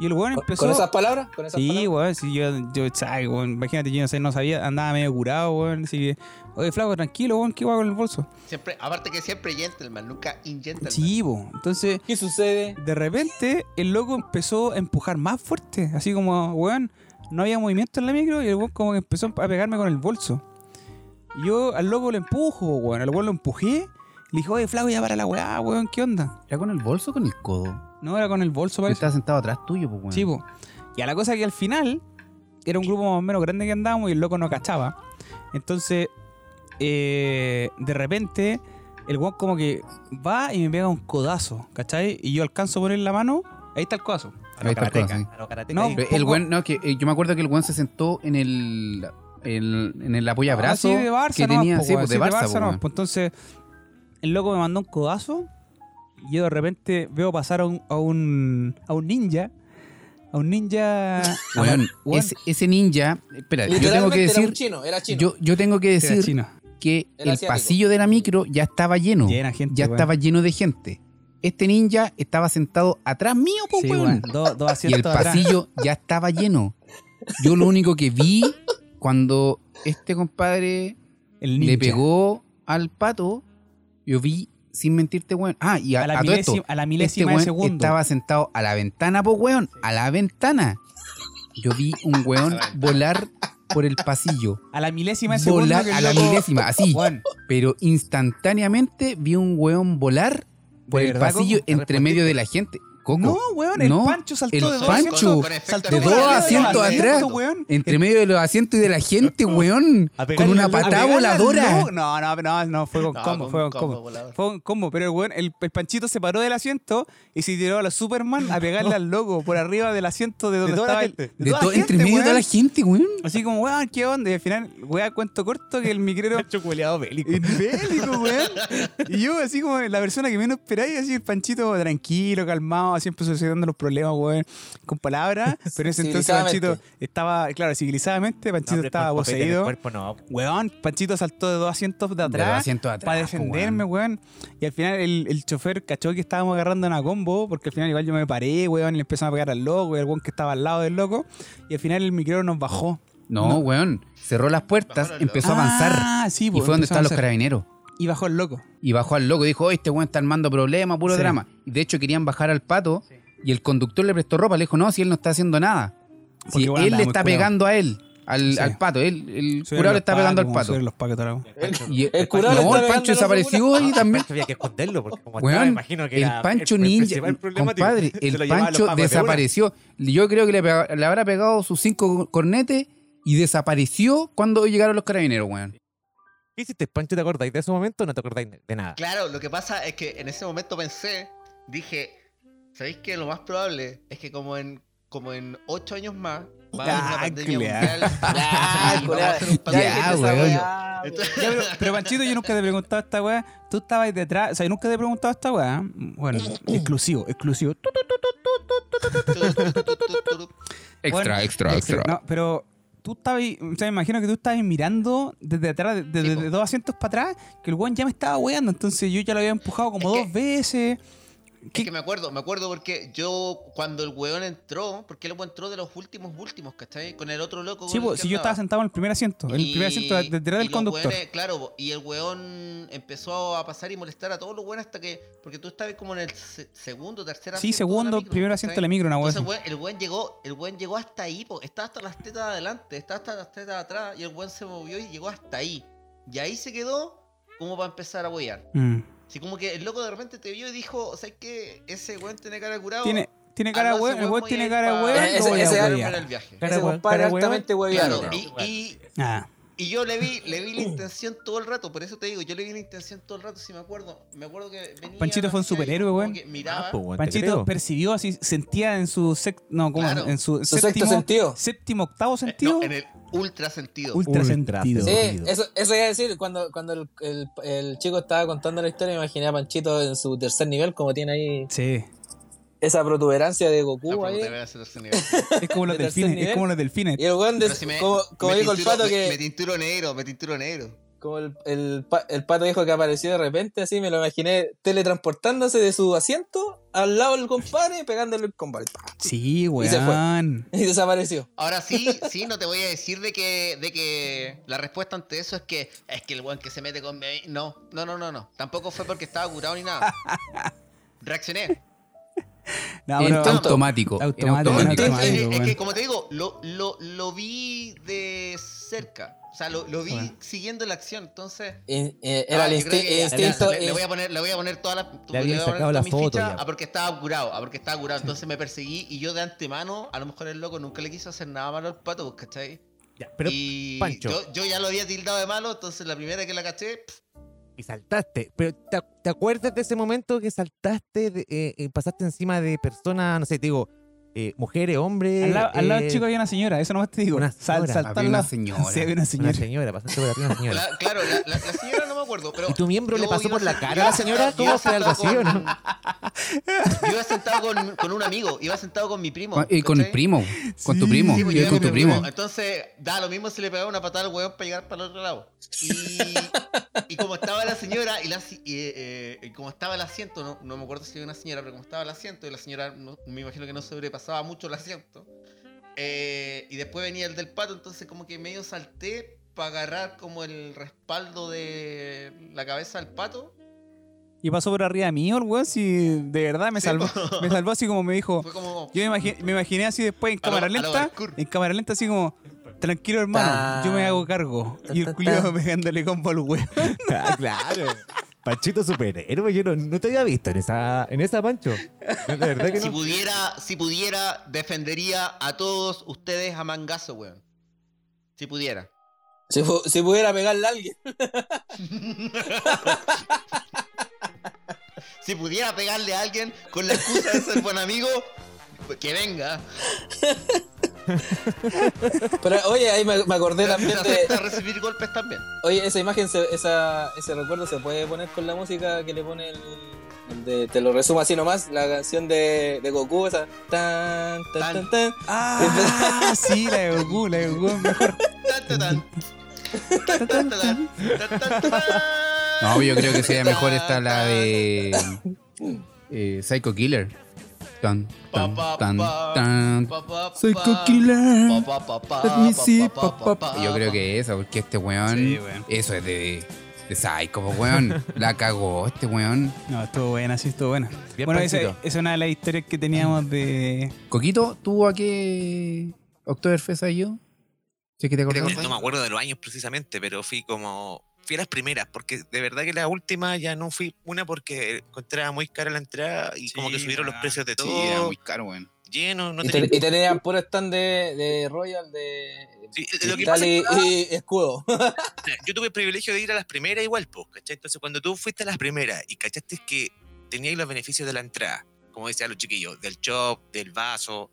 Y el weón ¿Con, empezó. con esas palabras? ¿Con esas Sí, palabras? weón, sí, yo, yo, ay, weón, imagínate, yo no sé, no sabía, andaba medio curado, weón, así que, oye, flaco, tranquilo, weón, ¿qué va con el bolso? Siempre, aparte que siempre gentleman, nunca ingentleman. Sí, po. entonces, ¿Qué sucede? de repente, el loco empezó a empujar más fuerte, así como, weón, no había movimiento en la micro y el weón como que empezó a pegarme con el bolso. Y yo al loco le empujo, weón, al weón lo empujé, le dije, oye, flaco, ya para la weá, weón, ¿qué onda? ¿Era con el bolso o con el codo? No, era con el bolso, parece. estaba sentado atrás tuyo, pues, weón. Sí, po. Y a la cosa que al final era un grupo más o menos grande que andábamos y el loco no cachaba. Entonces, eh, de repente, el weón como que va y me pega un codazo, ¿cachai? Y yo alcanzo a poner la mano, ahí está el codazo. A lo Ahí está el a lo karateca No, el Poco- weón, no, que eh, yo me acuerdo que el weón se sentó en el, el- en el apoyabrazo Ah, sí, de Barça, que tenía, po, sí, weón, pues, de sí, Barça, po, nomás, weón. pues, Entonces, el loco me mandó un codazo y yo de repente veo pasar a un, a un, a un ninja. A un ninja. [LAUGHS] Ese, ese ninja, espera, yo tengo que era un decir, chino, era chino. yo, yo tengo que Era decir chino. que Era el asiático. pasillo de la micro ya estaba lleno, Llena gente, ya estaba lleno de gente. Este ninja estaba sentado atrás mío, po, Sí, Y el atrás. pasillo ya estaba lleno. Yo lo único que vi cuando este compadre El ninja. le pegó al pato, yo vi, sin mentirte, weón. Ah, y a, a la, a todo esto, milésima, a la este milésima de weón segundo. estaba sentado a la ventana, po, weón. A la ventana. Yo vi un weón [LAUGHS] volar por el pasillo. A la milésima de segundo. Volar a la milésima, así. [LAUGHS] Weón, Pero instantáneamente vi un weón volar por ¿De el pasillo entre medio de la gente. Coco. No, weón, el No, Pancho saltó el de dos Pancho con Saltó de dos asientos atrás. weón. Entre medio de los asientos y de la gente, [LAUGHS] weón. Con una patada voladora. No, no, no, no, fue con No, combo, fue con combo combo. Fue con combo, pero el, weón, el, el Panchito se paró del asiento y se tiró a la Superman a pegarle [LAUGHS] al loco por arriba del asiento de donde toda la estaba el-. De toda entre medio de weón. la gente, weón. Así como, weón, ¿qué onda? Y al final, weón, cuento corto que el micrero [LAUGHS] Pancho culeado bélico. Bélico, weón. Y yo, así como la persona que menos esperáis, así el Panchito tranquilo, calmado, así empezó solucionando los problemas, weón, con palabras. [LAUGHS] Pero en ese entonces. Panchito estaba, claro, civilizadamente, Panchito No, estaba el poseído. cuerpo no. Weón, Panchito saltó de dos asientos de atrás. asientos de atrás, Para po, defenderme, weón. Y al final el, el chofer cachó que estábamos agarrando una combo, porque al final igual yo me paré, weón, y le empezamos a pegar al loco, y al weón que estaba al lado del loco. Y al final el micro nos bajó. No, No. weón. Cerró las puertas, el empezó a avanzar. Ah, sí, Y pues, fue donde estaban los carabineros. Y bajó el loco. Y bajó al loco y dijo, "Oye, este weón está armando problemas, puro Sí. drama. Y de hecho querían bajar al pato y el conductor le prestó ropa. Le dijo, no, si él no está haciendo nada. Porque Si él le está curado. pegando a él, al, Sí. al pato. Él, el Soy curado le está pegando al pato. los pacos. Y El curado le no, está el Pancho desapareció ahí también. Pancho [LAUGHS] había que esconderlo porque como Weón, estaba, imagino que el era Pancho el- el Ninja, compadre, [LAUGHS] el Pancho de desapareció. Yo creo que le, pega- le habrá pegado sus cinco cornetes y desapareció cuando llegaron los carabineros, weón. ¿Qué hiciste, Pancho? ¿Te acordáis de ese momento o no te acordáis de nada? Claro, lo que pasa es que en ese momento pensé, dije, ¿sabéis que lo más probable es que como en, como en ocho años más va a haber una ah, pandemia mundial? [LAUGHS] Ah, y pero, pero, Panchito, yo nunca te he preguntado a esta weá. Tú estabas detrás, o sea, yo nunca te he preguntado a esta weá. Bueno, [COUGHS] exclusivo, exclusivo. extra, bueno, extra, extra, extra. No, pero tú estabas. O sea, me imagino que tú estabas mirando desde atrás, Sí, desde dos asientos para atrás, que el weón ya me estaba weando. Entonces yo ya lo había empujado como Es dos que- veces. Es que me acuerdo, me acuerdo porque yo cuando el weón entró, porque el weón entró de los últimos últimos, ¿cachai? Con el otro loco. Sí, que si yo estaba sentado en el primer asiento. En el primer asiento de- detrás del conductor. weones- claro, y el weón empezó a pasar y molestar a todos los weones hasta que. Porque tú estabas como en el se- segundo, tercer asiento. Sí, segundo, micro, primer asiento de la micro, una Entonces, weón, el weón llegó, el weón llegó hasta ahí, po, estaba hasta las tetas de adelante, estaba hasta las tetas de atrás, y el weón se movió y llegó hasta ahí. Y ahí se quedó como para empezar a huear. Mm. Así como que el loco de repente te vio y dijo, ¿sabes qué? Ese weón tiene cara de curado. Tiene, tiene cara de ese weón. El weón tiene cara de weón. Ese- lo voy a ese huevear. en el viaje. Cara Ese weón, y, yo le vi, le vi la [COUGHS] intención todo el rato, por eso te digo, yo le vi la intención todo el rato, si me acuerdo. Me acuerdo que venía. Panchito fue un superhéroe, weón. Miraba. Ah, pues, weón, te Panchito creo. percibió así, sentía en su sec- no, ¿cómo? Claro. en su, sexto séptimo, sentido. séptimo, octavo Eh, sentido, no, en el ultra sentido. ultra, Ultra sentido. Sí, eso, eso iba a decir, cuando, cuando el, el- el chico estaba contando la historia, me imaginé a Panchito en su tercer nivel, como tiene ahí Sí. Esa protuberancia de Goku ahí. [LAUGHS] Es como los delfines, es como los delfines. Y el weón, si me- como, como me dijo el pato me- que... Me tinturo negro, me tinturo negro. Como el, el, el pato dijo que apareció de repente, así me lo imaginé teletransportándose de su asiento al lado del compadre, [LAUGHS] pegándole el. ¡pah! Sí, Y se fue. weón. Y desapareció. Ahora sí, [LAUGHS] sí, no te voy a decir de que, de que la respuesta ante eso es que es que el weón que se mete con. No, no, no, no, no. Tampoco fue porque estaba curado ni nada. Reaccioné. No, En pero- automático. Es, es- es weón. que, como te digo, lo, lo, lo vi de cerca. O sea, lo, lo vi Bueno. siguiendo la acción. Entonces. Eh, eh, era ah, el instinto. Le, le voy a poner, le voy a poner todas las. Le habían voy a poner sacado la foto fichas ya. a porque estaba curado, a porque estaba curado. Entonces me perseguí y yo de antemano, a lo mejor el loco nunca le quiso hacer nada malo al pato, ¿cachai? Ya, pero, y Pancho. Yo, yo ya lo había tildado de malo, entonces la primera que la caché, pff, y saltaste. Pero ¿te, acuerdas de ese momento que saltaste, de- eh, eh, pasaste encima de personas, no sé, te digo, eh, mujeres, hombres? Al lado, al lado eh, del chico había una señora, eso nomás te digo. una Sal, señora. Había una señora. Sí, había una Una señora. señora, pasaste por arriba de una señora. la- claro, la, la- la señora no me acuerdo, pero. ¿Y tu miembro le pasó por la cara a la iba señora? sentado- ¿Cómo fue algo así o no? [LAUGHS] Yo iba sentado con, con un amigo, iba sentado con mi primo. Y con el primo, con tu primo, Sí, pues, yo yo con tu primo. Entonces, da lo mismo si le pegaba una patada al hueón para llegar para el otro lado. Y, y como estaba la señora, y, la, si- y, eh, y como estaba el asiento, no, no me acuerdo si era una señora, pero como estaba el asiento, y la señora no- me imagino que no sobrepasaba mucho el asiento. eh, y después venía el del pato, entonces como que medio salté para agarrar como el respaldo de la cabeza del pato. Y pasó por arriba mío el weón, si de verdad me Sí, salvó. po. Me salvó así como me dijo. Fue como... Yo me imaginé, me imaginé así después en cámara lenta. En cámara lenta así como. Tranquilo hermano, Ta- yo me hago cargo. ta- Y el culiado [LAUGHS] pegándole combo al weón. [LAUGHS] Ah, claro. Panchito superhéroe, yo no, no te había visto en esa, en esa Pancho. De verdad que Si pudiera, si pudiera, defendería a todos ustedes a mangazo, weón. Si pudiera. Si, pu- si pudiera pegarle a alguien. [LAUGHS] Si pudiera pegarle a alguien con la excusa de ser buen amigo, pues que venga. [LAUGHS] Pero oye, ahí me, me acordé también de. recibir golpes también. Oye, esa imagen, se- esa, ese recuerdo se puede poner con la música que le pone el. el de- te lo resumo así nomás, la canción de, de Goku, esa. Tan, tan, tan, tan. Ah, [LAUGHS] sí, la de Goku, la de Goku es mejor. Tan, tan, tan. Tan, tan, tan, tan, tan, tan. No, yo creo que sería mejor esta la de eh, Psycho Killer. Tan, tan, tan, tan. Pa, pa. Yo creo que esa, porque este weón, Sí, weón. eso es de, de Psycho, weón. [LAUGHS] La cagó este weón. No, estuvo buena, sí, estuvo buena. Bien bueno, esa es una de las historias que teníamos de. Coquito, ¿tuvo a qué Oktoberfest ido? ¿Sí que te Creo acordás? que no me acuerdo de los años precisamente, pero fui como. Fui a las primeras, porque de verdad que la última ya no fui una porque encontraba muy cara la entrada y como que subieron los precios de todo. Sí, era muy caro, weón. Lleno, no y, tenía- te- y tenían puro stand de, de Royal, de. Sí, lo que pasa y, es que- y escudo. [LAUGHS] yo tuve el privilegio de ir a las primeras igual, pues, ¿cachai? Entonces, cuando tú fuiste a las primeras y cachaste que teníais los beneficios de la entrada, como decían los chiquillos, del shop, del vaso,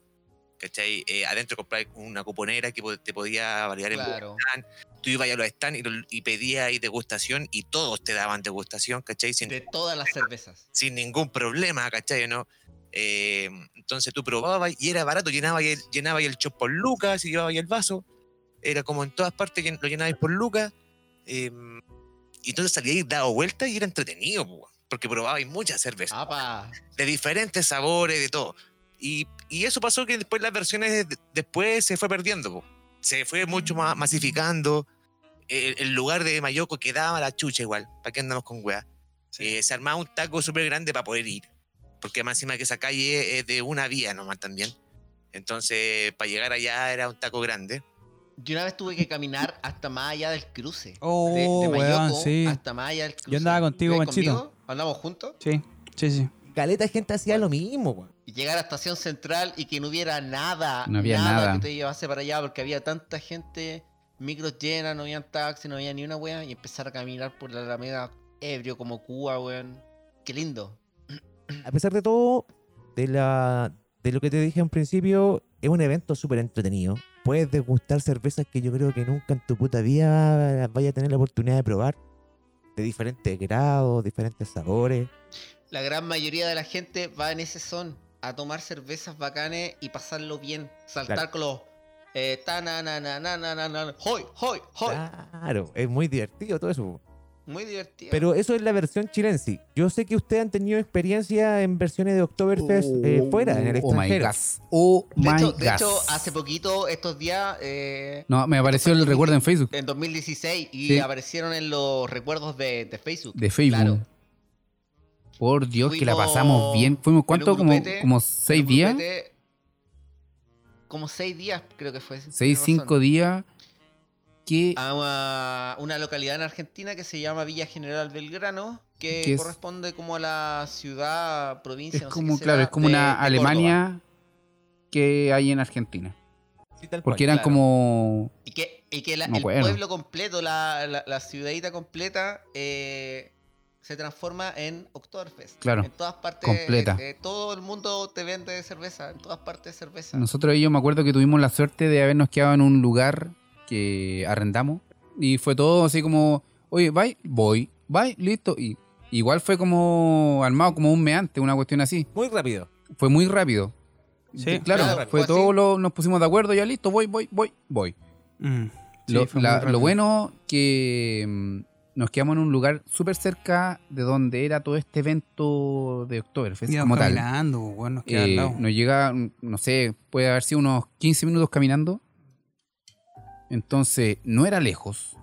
¿cachai? Eh, adentro comprar una cuponera que te podía variar el Claro. stand. Tú ibas a los stands y, y pedías ahí degustación y todos te daban degustación, ¿cachai? Sin, De todas las cervezas. sin ningún problema, ¿cachai? ¿No? Eh, entonces tú probabas y era barato, llenabas el, llenaba el shop por lucas y llevabas el vaso. Era como en todas partes lo llenabais por lucas. eh, y entonces salíais dado vueltas y era entretenido, po, porque probabais muchas cervezas, Apa. de diferentes sabores, de todo. Y, y eso pasó que después las versiones de- después se fue perdiendo, po. se fue mucho más masificando. El, el lugar de Mayoco quedaba la chucha igual, ¿para qué andamos con weá? Eh, se armaba un taco súper grande para poder ir. Porque más encima que esa calle es de una vía nomás también. Entonces, para llegar allá era un taco grande. Yo una vez tuve que caminar hasta más allá del cruce. Oh, de, de weón, sí. hasta más allá del cruce. andaba contigo, ¿Ibas Panchito. conmigo? ¿Andamos juntos? Sí, sí, sí. Caleta de gente hacía lo mismo, weón. Y llegar a Estación Central y que no hubiera nada, No había nada. que te llevase para allá porque había tanta gente, micros llenas, no había taxi, no había ni una wea, y empezar a caminar por la Alameda ebrio como Cuba, weón. Qué lindo. A pesar de todo, de, la, de lo que te dije en principio, es un evento súper entretenido. Puedes degustar cervezas que yo creo que nunca en tu puta vida vaya a tener la oportunidad de probar. De diferentes grados, diferentes sabores. La gran mayoría de la gente va en ese son a tomar cervezas bacanes y pasarlo bien. Saltar Claro. con los. Eh, ta na na na na na na na, hoy, hoy, hoy. Claro, es muy divertido todo eso. Muy divertido. Pero eso es la versión chilense. Yo sé que ustedes han tenido experiencia en versiones de Oktoberfest eh, fuera, en el Oh my extranjero. gas. Oh de, my hecho, de hecho, hace poquito, estos días, eh, No, me apareció el recuerdo en Facebook. en 2016, y Sí. aparecieron en los recuerdos de, de Facebook. De Facebook. Claro. Por Dios, que la pasamos bien. ¿Fuimos cuánto? Como, como seis días. grupete, Como seis días, creo que fue. Seis, cinco días. Que a una, una localidad en Argentina que se llama Villa General Belgrano, que Que es- corresponde como a la ciudad, provincia, es no sé como, qué claro, será, es como de- una de Córdoba. Alemania que hay en Argentina. Sí, tal cual. Porque eran claro. como. Y que, y que la- No me el pueblo completo, la, la, la ciudadita completa, eh, se transforma en Oktoberfest. Claro, En todas partes. completa. eh, todo el mundo te vende cerveza, en todas partes cerveza. Nosotros yo me acuerdo que tuvimos la suerte de habernos quedado en un lugar que arrendamos. Y fue todo así como, oye, bye, voy, bye, listo. Y igual fue como armado como un meante, una cuestión así. Muy rápido. Fue muy rápido. Sí. claro, Claro, fue fue todo lo, nos pusimos de acuerdo, ya listo, voy, voy, voy, voy. Mm, sí, lo, la- bueno que nos quedamos en un lugar súper cerca de donde era todo este evento de Oktoberfest como tal. caminando, weón, nos queda al Eh, lado. nos llega, no sé, puede haber sido unos 15 minutos caminando. Entonces, no era lejos.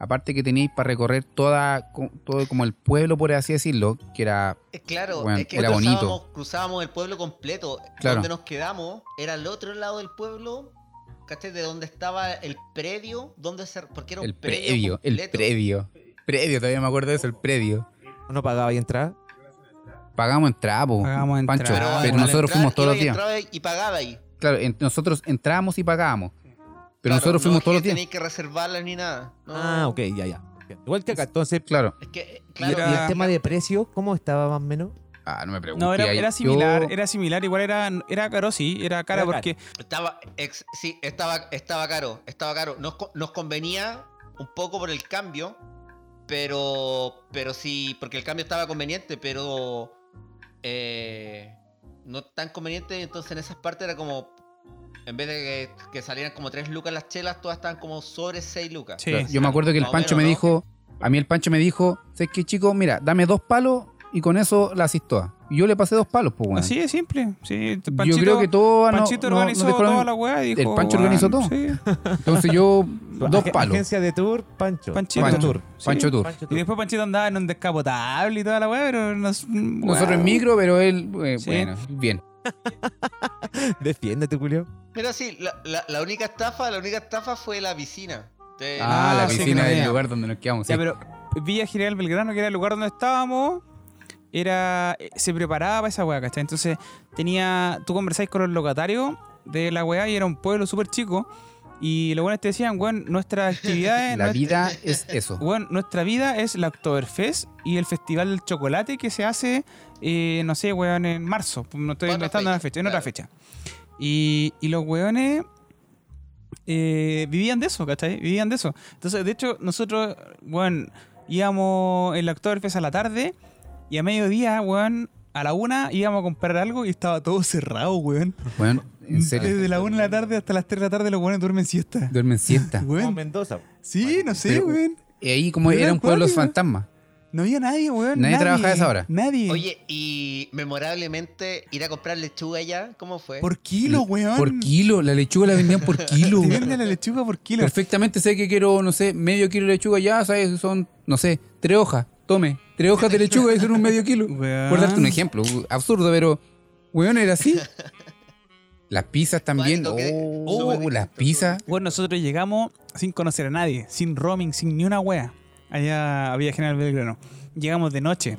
Aparte que teníais para recorrer toda, todo como el pueblo, por así decirlo, que era Claro, Bueno, es que era cruzábamos, bonito. cruzábamos el pueblo completo. Claro. Donde nos quedamos era al otro lado del pueblo, ¿cachai? De donde estaba el predio, donde se, porque era un el predio, previo, el completo. Previo. Previo, todavía me acuerdo de eso, el previo. ¿No pagaba y entrada? Pagamos entrada, po. Pagamos entrada. Pancho, Pero nosotros fuimos todos los días. Y pagaba ahí. Claro, en- nosotros entrábamos y pagábamos. Pero Claro, nosotros no fuimos todos los días. tenéis que reservarlas ni nada. No. Ah, ok, ya, ya. Igual que acá, entonces. Claro. Es que, ¿Y, el tema de precios, cómo estaba más o menos? Ah, no me preguntes. No, era, similar, Yo- era similar, igual era, era caro, sí, era cara Era porque Estaba, ex- sí, estaba, estaba caro, estaba caro. Nos, nos convenía un poco por el cambio, pero, pero sí, porque el cambio estaba conveniente, pero eh, no tan conveniente. Entonces en esas partes era como, en vez de que, que salieran como 3 lucas las chelas, todas estaban como sobre 6 lucas. Sí. Yo me acuerdo que el Pancho menos, me ¿no? dijo, a mí el Pancho me dijo, sé que chico, mira, dame dos palos y con eso la asisto. Y yo le pasé dos palos, pues bueno. así de simple. Sí, yo creo que todo no, Panchito no- no organizó la- toda la weá y dijo. El Pancho "Weón, organizó todo". Sí, Entonces yo, [LAUGHS] dos palos. Agencia de tour, Pancho. Panchito. Pancho. Tour. Sí. Pancho Tour. Y después Panchito andaba en un descapotable y toda la weá, pero nos, Nosotros weá. en micro, pero él, eh, Sí. bueno, bien. [LAUGHS] Defiéndete, Julio. Pero sí, la, la- la única estafa, la única estafa fue la piscina. De- Ah, Ah, la sí, piscina que del no lugar donde nos quedamos. Ya, sí. pero Villa General Belgrano, que era el lugar donde estábamos, era eh, se preparaba para esa weá, ¿cachai? Entonces tenía, tú conversáis con los locatarios de la weá y era un pueblo súper chico y los buenos te decían, weón, nuestras [LAUGHS] actividades... La nuestra- vida es eso. [LAUGHS] Weón, nuestra vida es la Oktoberfest y el Festival del Chocolate que se hace, eh, no sé, weón, en marzo. No estoy Otra inventando una fecha, en otra claro. fecha. Y, y los weones eh, vivían de eso, ¿cachai? Vivían de eso. Entonces, de hecho, nosotros, weón, íbamos en la Oktoberfest a la tarde y a mediodía, weón, a la una íbamos a comprar algo y estaba todo cerrado, weón. Bueno, en serio. Desde la una de la tarde hasta las tres de la tarde los weones duermen siesta. Duermen siesta. [LAUGHS] Como Weón. Mendoza. Sí, no sé, Pero- weón. Y ahí como Era un pueblo fantasma. No había nadie, weón. Nadie trabajaba a esa hora. Nadie. Oye, y memorablemente ir a comprar lechuga allá, ¿cómo fue? por kilo, weón. Por kilo, la lechuga la vendían por [LAUGHS] kilo. Te venden la lechuga por kilo. Perfectamente sé que quiero, no sé, medio kilo de lechuga ya, ¿sabes? Son, no sé, tres hojas. Tome, tres hojas de lechuga y son un medio kilo. Por darte un ejemplo, absurdo, pero, weón, era así. Las pizzas también. Oh, las pizzas. Bueno, nosotros llegamos sin conocer a nadie, sin roaming, sin ni una wea. Allá había General Belgrano. Llegamos de noche.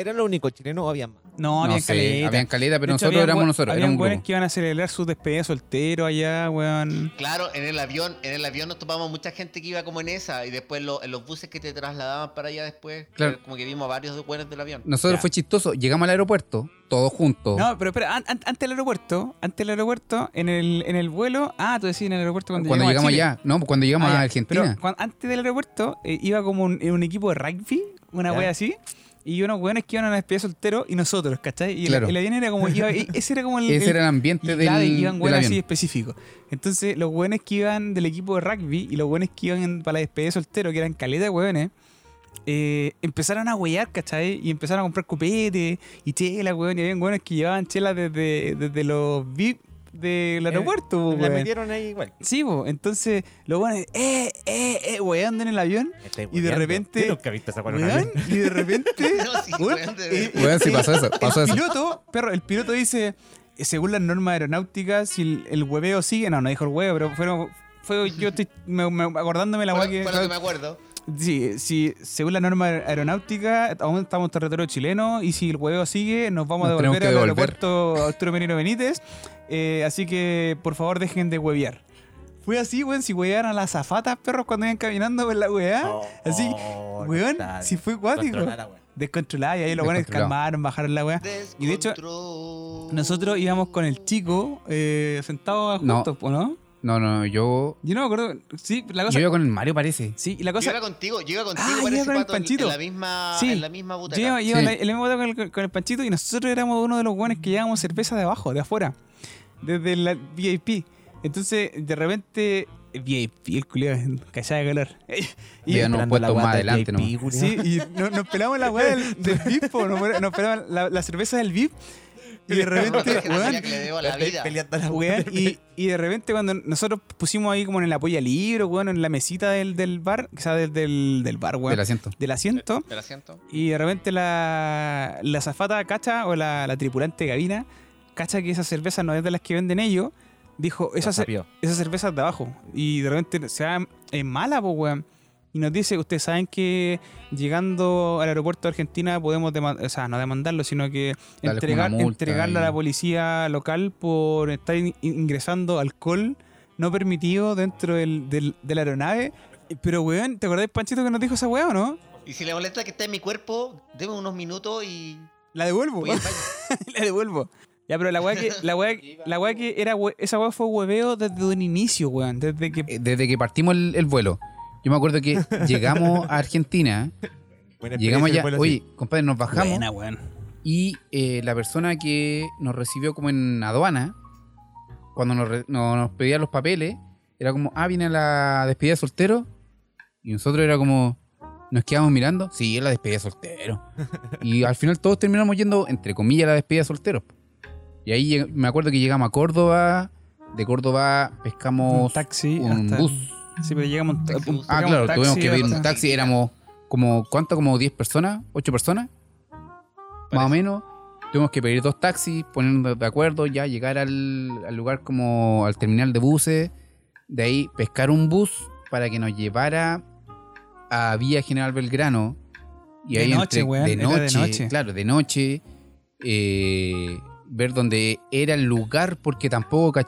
¿Eran los únicos chilenos o había más? No, No había caleta. pero De nosotros éramos nosotros, Habían grupo. que iban a celebrar su despedida soltero allá, weón. Claro, en el avión, en el avión nos topamos mucha gente que iba como en esa y después lo- en los buses que te trasladaban para allá después, Claro. como que vimos a varios buenos del avión. Nosotros Ya. fue chistoso. Llegamos al aeropuerto, todos juntos. No, pero espera, an- an- antes del aeropuerto, antes del aeropuerto, en el, en el vuelo. Ah, tú decís en el aeropuerto cuando, cuando llegamos a Chile. allá. No, cuando llegamos Ah, a. Argentina. Pero antes del aeropuerto eh, iba como un, en un equipo de rugby, una wea así, y unos weones que iban a una despedida soltero y nosotros, ¿cachai? Y Claro. el, avión era como. iba- y [LAUGHS] ese era como el. Ese el- era el ambiente del, claro, y iban weones así específicos. Entonces, los weones que iban del equipo de rugby y los weones que iban en- para la despedida soltero, que eran caleta de weones, eh, empezaron a huear, ¿cachai? Y empezaron a comprar copete y chela, weón. Y habían weones que llevaban chela desde, desde los VIP del aeropuerto, po, La weón. metieron ahí igual. Sí, po. entonces los weones, eh, eh, eh, weando en el avión. Y de repente- Yo nunca he visto esa Weón, y de repente. [LAUGHS] No, sí, weón, eh, sí eh, pasó eso, pasó el eso. piloto, perro, el piloto dice, eh, según las normas aeronáuticas, si el, el hueveo sigue, no, no dijo el hueveo, pero fueron, fue yo estoy me- me- acordándome la fue, weá que... fue lo que me acuerdo. Sí, sí, según la norma aeronáutica, aún estamos en territorio chileno y si el hueveo sigue, nos vamos a Nos tenemos devolver que al devolver. aeropuerto Arturo Merino Benítez. Eh, así que, por favor, dejen de huevear. Fue así, weón, si huevearon a las zafatas, perros, cuando iban caminando por la weá. Así, Oh, weón, está si fue cuático. Descontrolada y ahí los Descontrolado. calmaron, bajaron la weá. Y de hecho. Nosotros íbamos con el chico eh, sentados No. juntos, ¿o ¿no? No, no, yo. Yo no me acuerdo. Sí, la cosa. Yo iba con el Mario, parece. sí, la Yo cosa. iba contigo, yo iba contigo, Ah, parece, iba con el Pato, en- Panchito. En la misma, Sí. en la misma Yo butaca. iba, iba Sí. en la- en el mismo auto con el, con el Panchito y nosotros éramos uno de los buenos que llevábamos cerveza de abajo, de afuera, desde la VIP. Entonces, de repente, VIP, el culiado, callada de calor. y, Ya no Esperando puesto más del adelante, VIP, ¿no? sí, y no- nos pelamos la weá del, del VIP, po, nos, nos pelamos la, la cerveza del VIP. Y de repente, La weón, que le debo a la Estáis vida. peleando la Weón, y, y de repente cuando nosotros pusimos ahí como en el apoyo al libro, weón, en la mesita del, del bar, o sea, del, del, del bar, weón, Del asiento. del asiento, ¿Te la siento? y de repente la, la zafata cacha o la, la tripulante de cabina cacha que esa cerveza no es de las que venden ellos, dijo, esa, Lo ce- sapió. esa cerveza es de abajo, y de repente se va en mala, pues, weón. y nos dice, ustedes saben que llegando al aeropuerto de Argentina podemos demandar, o sea, no demandarlo, sino que Darle entregar, entregarle a la policía local por estar in- ingresando alcohol no permitido dentro del, del- de la aeronave. Pero, weón, ¿te acordás, Panchito, que nos dijo esa weá o no? Y si le molesta que esté en mi cuerpo, deme unos minutos y La devuelvo. [LAUGHS] la devuelvo. Ya, pero la weá que, la weá, [LAUGHS] la weá que era, esa weá fue hueveo desde un inicio, weón. Desde que Eh, Desde que partimos el, el vuelo. Yo me acuerdo que [LAUGHS] llegamos a Argentina, Buena llegamos allá, oye, compadre, nos bajamos Buena, weón. y eh, la persona que nos recibió como en aduana, cuando nos, re- no- nos pedía los papeles, era como, ah, viene la despedida de soltero. Y nosotros era como, nos quedamos mirando, sí, es la despedida de soltero. [LAUGHS] y al final todos terminamos yendo, entre comillas, la despedida de solteros. Y ahí me acuerdo que llegamos a Córdoba, de Córdoba pescamos Un taxi. un bus. Sí, pero llegamos un, Taxi un- bus. Ah, claro, un tuvimos taxi que pedir un taxi, éramos como, ¿cuánto? Como 10 personas, 8 personas, más o menos. Tuvimos que pedir dos taxis, ponernos de acuerdo, ya llegar al, al lugar como al terminal de buses, de ahí pescar un bus para que nos llevara a Vía General Belgrano. Y De ahí noche, entre- de era de noche, noche. claro, de noche, eh, ver dónde era el lugar, porque tampoco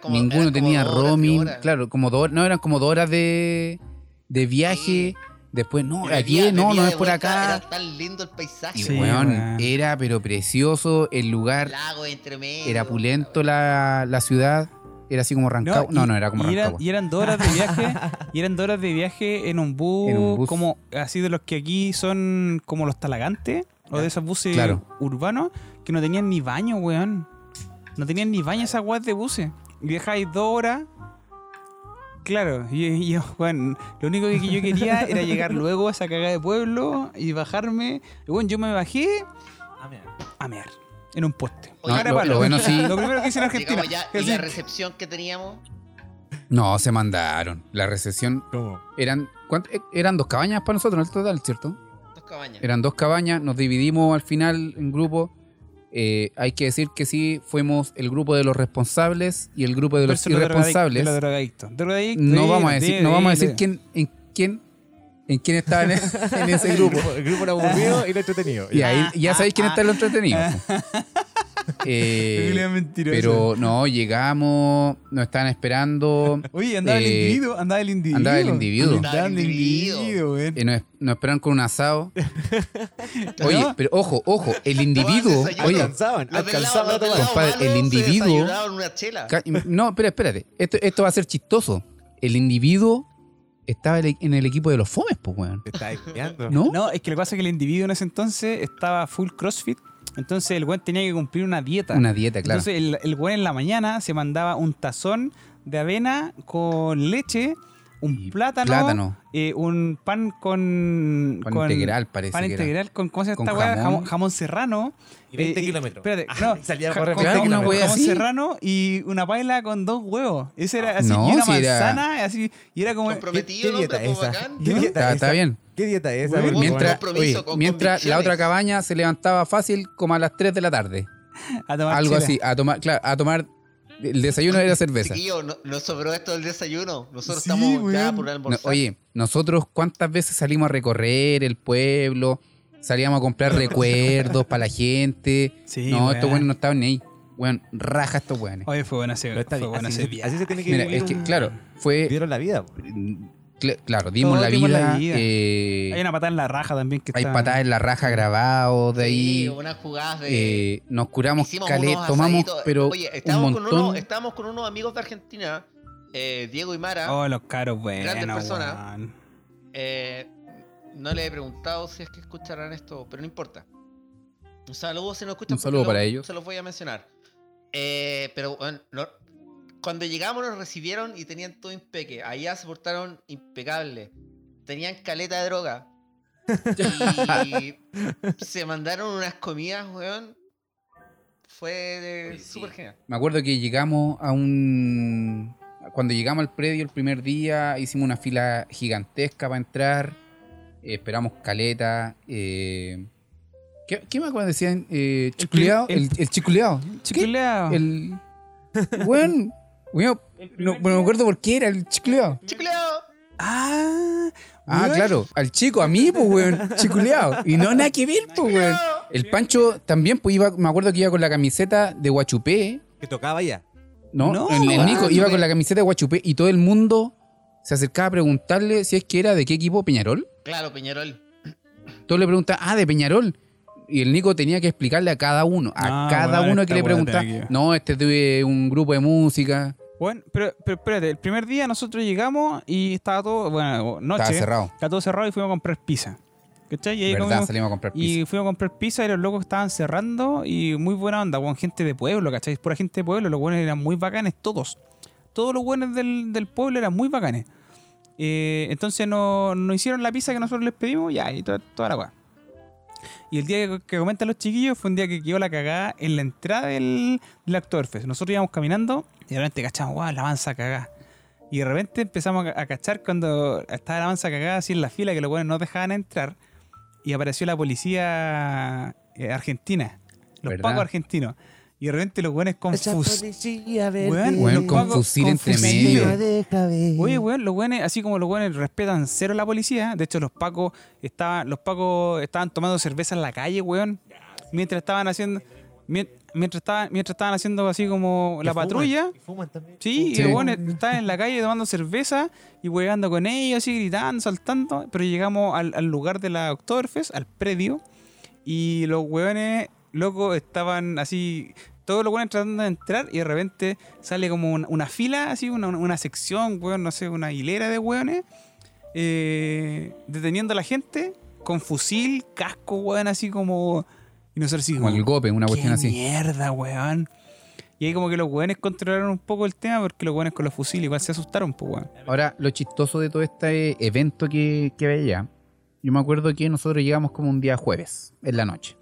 como- ninguno tenía roaming, claro, como dos, no, eran como dos horas de, de viaje, después, no, aquí día- no, no es por vuelta acá. Era tan lindo el paisaje. Sí, era pero precioso el lugar, Lago entre medio. era pulento la, la ciudad, era así como Rancagua. No, no, era como y eran, y eran dos horas de viaje y eran dos horas de viaje en un bus, En un bus. como así de los que aquí son como los talagantes o de esos buses Claro. urbanos que no tenían ni baño, weón. No tenían ni baño esas weas de buses. Y viajáis dos horas. Claro, y, yo, [LAUGHS] weón, lo único que yo quería [LAUGHS] era llegar luego a esa cagada de pueblo y bajarme. Y bueno, yo me bajé a mear en un poste. No, lo, palo. lo bueno sí, Lo primero que hice en [LAUGHS] Argentina. Ya y la recepción que teníamos. no, se mandaron. La recepción ¿Cómo? eran, ¿cuánto? Eh, eran dos cabañas para nosotros en el total, ¿cierto? Dos cabañas. Eran dos cabañas, nos dividimos al final en grupos. Eh, hay que decir que sí, fuimos el grupo de los responsables y el grupo de los irresponsables. de los drogadictos. No vamos a de- decir, de- no vamos a de- decir de- quién, en quién, en quién estaba en, en ese [LAUGHS] El grupo. grupo, el grupo era aburrido y lo entretenido. Y ahí ya sabéis quién está en lo entretenido. Eh, pero no, llegamos, nos estaban esperando. Oye, andaba el eh, individuo, andaba el individuo. andaba el individuo. Andaba el individuo. eh, nos, nos esperaron con un asado. [LAUGHS] Oye, ¿No? pero ojo, ojo, el individuo. Oye, alcanzaban, a Compadre, el individuo- no, espera, espérate. Esto, esto va a ser chistoso. El individuo estaba en el equipo de los fomes, pues, weón. Te peleando. ¿No? No, es que lo que pasa es que el individuo en ese entonces estaba full crossfit. Entonces el weón tenía que cumplir una dieta. Una dieta, claro. Entonces el, el weón en la mañana se mandaba un tazón de avena con leche, un plátano, plátano. eh, un pan con... Pan con- integral, parece Pan que era. integral con, ¿cómo se llama Con esta weá? jamón. Serrano. Y 20 Eh, kilómetros. Espérate, Ah, no. [LAUGHS] salía correr con, 20 jamón- kilómetros. jamón así. serrano y una paila con dos huevos. Ese era así, No, y una si era- manzana, así, y era como... Comprometido, ¿Qué el hombre, dieta esa? bacán. ¿Qué dieta Está, esa? está bien. ¿Qué dieta es esa? Mientras, oye, con mientras la otra cabaña se levantaba fácil como a las 3 de la tarde. [LAUGHS] a tomar Algo chela. así, a tomar, claro, a tomar el desayuno era cerveza. Chiquillo, no, nos sobró esto del desayuno. Nosotros Sí, estamos ya por No, almorzar. oye, nosotros cuántas veces salimos a recorrer el pueblo, salíamos a comprar [LAUGHS] recuerdos para la gente. Sí, no, weón. estos buenos no estaban ni ahí. Weón, raja estos weones. Oye, fue buena está fue buena así, se- así se tiene que Mira, vivir es que, claro, fue. Dieron la vida. Cl- Claro, dimos, Todos la, dimos vida, la vida. eh, Hay una patada en la raja también que hay está... patadas en la raja grabados de Sí, ahí. unas jugadas de. eh, nos curamos unos tomamos, asaditos. pero Oye, un estábamos, con montón. unos, estábamos con unos amigos de Argentina, eh, Diego y Mara. Oh, los caros buenos, Grandes personas. Eh, no le he preguntado si es que escucharán esto, pero no importa. Un saludo si no escuchan. Un saludo para lo- ellos. Se los voy a mencionar. Eh, pero bueno, no- cuando llegamos nos recibieron y tenían todo impeque. Allá se portaron impecable. Tenían caleta de droga. Y se mandaron unas comidas, weón. Fue Sí, súper genial. Me acuerdo que llegamos a un. Cuando llegamos al predio el primer día, hicimos una fila gigantesca para entrar. eh, esperamos caleta. eh, ¿qué, qué me acuerdo? Decían eh, chiculeado. el- El, el chiculeado. Chiculeado. El. Bueno, bueno, no, no me acuerdo por qué era el chiculeado. ¡Chicleo! Ah, Ah, claro, al chico, a mí, pues, weón, [LAUGHS] chiculeado. Y no nada que ver, pues, weón. El Pancho también, pues, iba, me acuerdo que iba con la camiseta de Guachupé, Que tocaba ya. ¿no? No, el, el weón, Nico iba con la camiseta de Guachupé y todo el mundo se acercaba a preguntarle si es que era de qué equipo, Peñarol. Claro, Peñarol. Todos le preguntaban, ah, de Peñarol. Y el Nico tenía que explicarle a cada uno, a Ah, cada uno que le preguntaba. No, este es de un grupo de música. Bueno, pero, pero espérate, el primer día nosotros llegamos y estaba todo, bueno, noche. Estaba cerrado. Estaba todo cerrado y fuimos a comprar pizza. ¿Cachai? Y ahí ¿Verdad? comimos- Salimos a comprar pizza. Y fuimos a comprar pizza y los locos estaban cerrando y muy buena onda, con gente de pueblo, ¿cachai? Pura gente de pueblo, los buenos eran muy bacanes, todos. Todos los buenos del, del pueblo eran muy bacanes. Eh, entonces nos no hicieron la pizza que nosotros les pedimos, ya, y toda, toda la weá. Y el día que, que comentan los chiquillos fue un día que quedó la cagada en la entrada del, del Oktoberfest. Nosotros íbamos caminando y de repente cachamos, guau, la avanza cagada. Y de repente empezamos a, cachar cuando estaba la avanza cagada así en la fila que los buenos no dejaban entrar y apareció la policía eh, argentina, los ¿Verdad? pacos argentinos. Y de repente los buenos confusos. Weón, con fusil entre medio. Oye, weón, los buenos, así como los buenos respetan cero a la policía, de hecho los pacos estaban, los pacos estaban tomando cerveza en la calle, weón, mientras estaban haciendo, mientras estaban, mientras estaban haciendo así como la patrulla. fuman también. Sí, y Sí. buenos estaban en la calle tomando cerveza y hueando con ellos, así gritando, saltando. Pero llegamos al, al lugar de la Oktoberfest, al predio, y los hueones, locos, estaban así, todos los hueones tratando de entrar y de repente sale como un- una fila, así, una, una sección, hueón, no sé, una hilera de hueones, eh, deteniendo a la gente con fusil, casco, hueón, así como... Y nosotros así Como el golpe, una cuestión ¿Qué así. mierda, weón. Y ahí como que los weones controlaron un poco el tema porque los weones con los fusiles igual se asustaron, pues weón. Ahora, lo chistoso de todo este evento que, que veía, yo me acuerdo que nosotros llegamos como un día jueves, en la noche.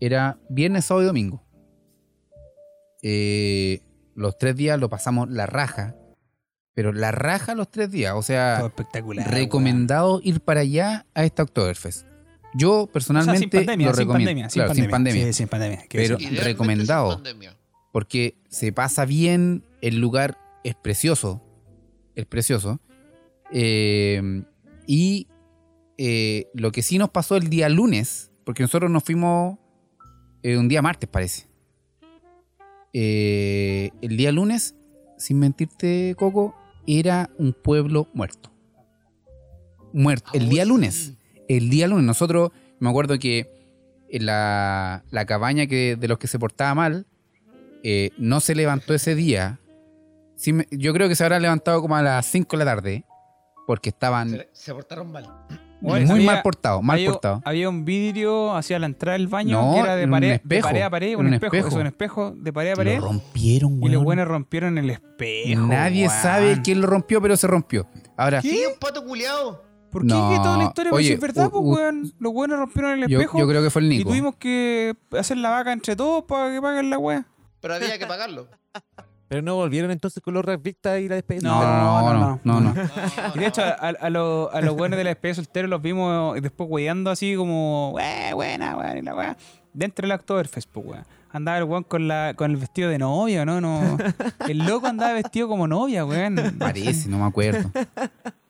Era viernes, sábado y domingo. Eh, los tres días lo pasamos la raja, pero la raja los tres días, o sea, Todo espectacular. recomendado ir para allá a esta Oktoberfest. Yo weón. O sea, personalmente sin pandemia, lo sin recomiendo. pandemia, sin Claro, pandemia. sin pandemia. Sí, sin pandemia. Pero- recomendado. sin pandemia. porque se pasa bien, el lugar es precioso, es precioso. Eh, y eh, lo que sí nos pasó el día lunes, porque nosotros nos fuimos eh, un día martes, parece. Eh, el día lunes, sin mentirte, Coco, era un pueblo muerto. Muerto. El día lunes. El día lunes. Nosotros, me acuerdo que en la, la cabaña que, de los que se portaba mal, eh, no se levantó ese día. Sí yo creo que se habrá levantado como a las 5 de la tarde, porque estaban Se, se portaron mal. Muy había- mal portados, mal había, portados. había un vidrio hacia la entrada del baño No, que era de pared, de pared a pared, un, un espejo, espejo. eso, un espejo de pared a pared. Lo rompieron, Y los buenos rompieron el espejo. Nadie weón. sabe quién lo rompió, pero se rompió. Ahora, ¿Qué? ¿Un pato culiao? ¿Por qué No, toda la historia? Pues oye, si es verdad, u- pues, u- weón. Los buenos rompieron el espejo. yo creo que fue el y Nico. tuvimos que hacer la vaca entre todos para que paguen la wea. Pero había que pagarlo. [LAUGHS] Pero no volvieron entonces con los Victas y la despedida. No, no, no, no, no. Y de hecho, a, a- a los, a los buenos de la despedida soltero los vimos después weyando así como, "Weh, buena, weón, y la weá. Dentro del Oktoberfest, pues, weón. Andaba el weón con, la, con el vestido de novia, ¿no? no El loco andaba vestido como novia, weón. Parece, no me acuerdo. [LAUGHS]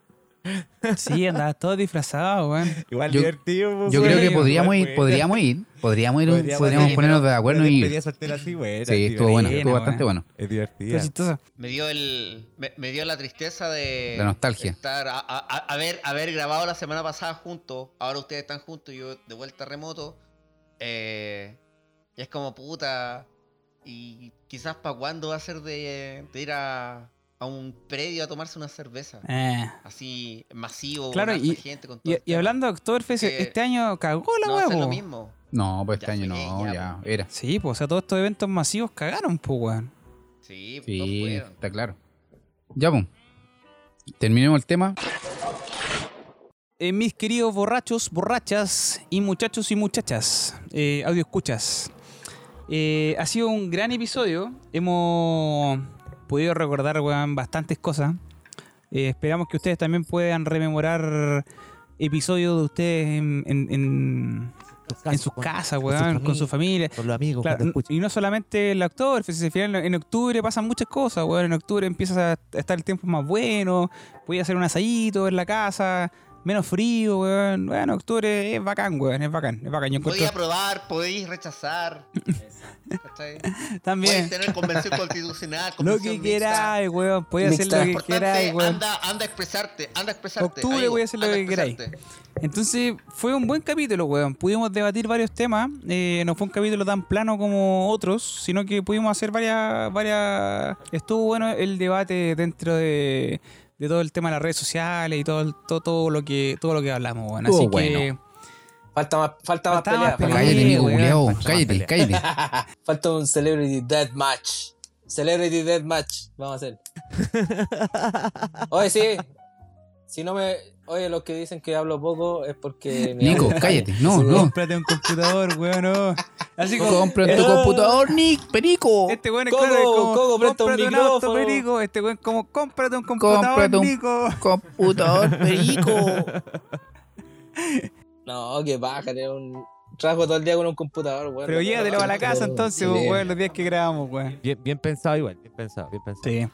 Sí, andaba todo disfrazado, weón. Igual Yo- divertido. pues, Yo creo que podríamos ir, podríamos ir, podríamos ir, Podríamos podríamos ir, ponernos de acuerdo y ir. así, güey. Sí, estuvo bueno, Buena, estuvo bastante bueno. Es divertida. chistoso. Me dio el. Me, me dio la tristeza de. La nostalgia. Estar a, a- a- haber, haber grabado la semana pasada juntos. Ahora ustedes están juntos y yo de vuelta remoto. Eh, y es como puta. Y quizás para cuándo va a ser de, de ir a, a un predio a tomarse una cerveza. Eh. Así masivo, Claro, y- gente, con todo Y, el y hablando de Oktoberfest, este año cagó la no lo mismo. No, pues este Ya año fue, no, ya, ya era. Sí, pues, o sea, todos estos eventos masivos cagaron, pues, weón. Sí, pues, Sí, fueron. está claro. Ya, pues. Terminemos el tema. Eh, mis queridos borrachos, borrachas y muchachos y muchachas, eh, audio escuchas. Eh, ha sido un gran episodio. Hemos podido recordar weón, bastantes cosas. Eh, esperamos que ustedes también puedan rememorar episodios de ustedes en, en- en- sus casas. en sus con- casas, con su weón, con su familia. Con los amigos. Claro, y no solamente el actor, si al final en octubre pasan muchas cosas, weón. En octubre empieza a estar el tiempo más bueno, voy a hacer un asadito en la casa, menos frío, weón. Bueno, octubre es bacán, weón, es bacán, es bacán. Yo encuentro Podéis aprobar, podéis rechazar. ¿cachai? [LAUGHS] también Podéis tener convención constitucional, [LAUGHS] lo que queráis, weón. Podéis hacer lo que queráis, weón. anda, anda a expresarte, anda a expresarte. Octubre voy a hacer lo que queráis. Entonces fue un buen capítulo, weón. Pudimos debatir varios temas. eh, no fue un capítulo tan plano como otros, sino que pudimos hacer varias, varias. Estuvo bueno el debate dentro de, de todo el tema de las redes sociales y todo, todo, todo lo que todo lo que hablamos, weón. Así Estuvo que Falta más, falta más pelea. Cállate, Cállate, cállate. [LAUGHS] Falta un Celebrity Deathmatch. Celebrity Deathmatch. Vamos a hacer. [LAUGHS] Oye, sí. Si no me. Oye, los que dicen que hablo poco es porque. Nico, cállate. No, Sí. no. cómprate un computador, weón. no. Así como Compra tu [LAUGHS] Eh. computador, Nick, perico. este weón es Coco, claro, como Coco, presta un cómprate un auto, perico. Este weón es como cómprate un computador, Cómprate un- Nico. Computador, perico. [LAUGHS] No, que baja, tener un. Trabajo todo el día con un computador, weón. Pero llévatelo a la casa entonces, Sí. weón, los días que grabamos, weón. Bien, bien pensado igual, bien pensado, bien pensado. Sí.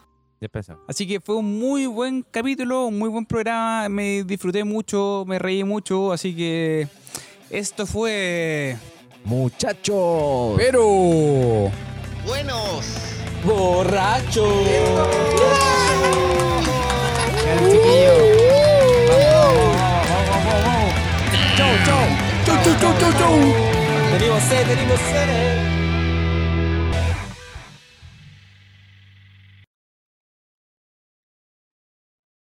Así que fue un muy buen capítulo, un muy buen programa, me disfruté mucho, me reí mucho, así que esto fue... Muchachos. Pero. Buenos. ¡Borracho! Ya, chiquillo. Chau, chau, chau, chau, chau, chau. Tenemos sed, tenemos sed.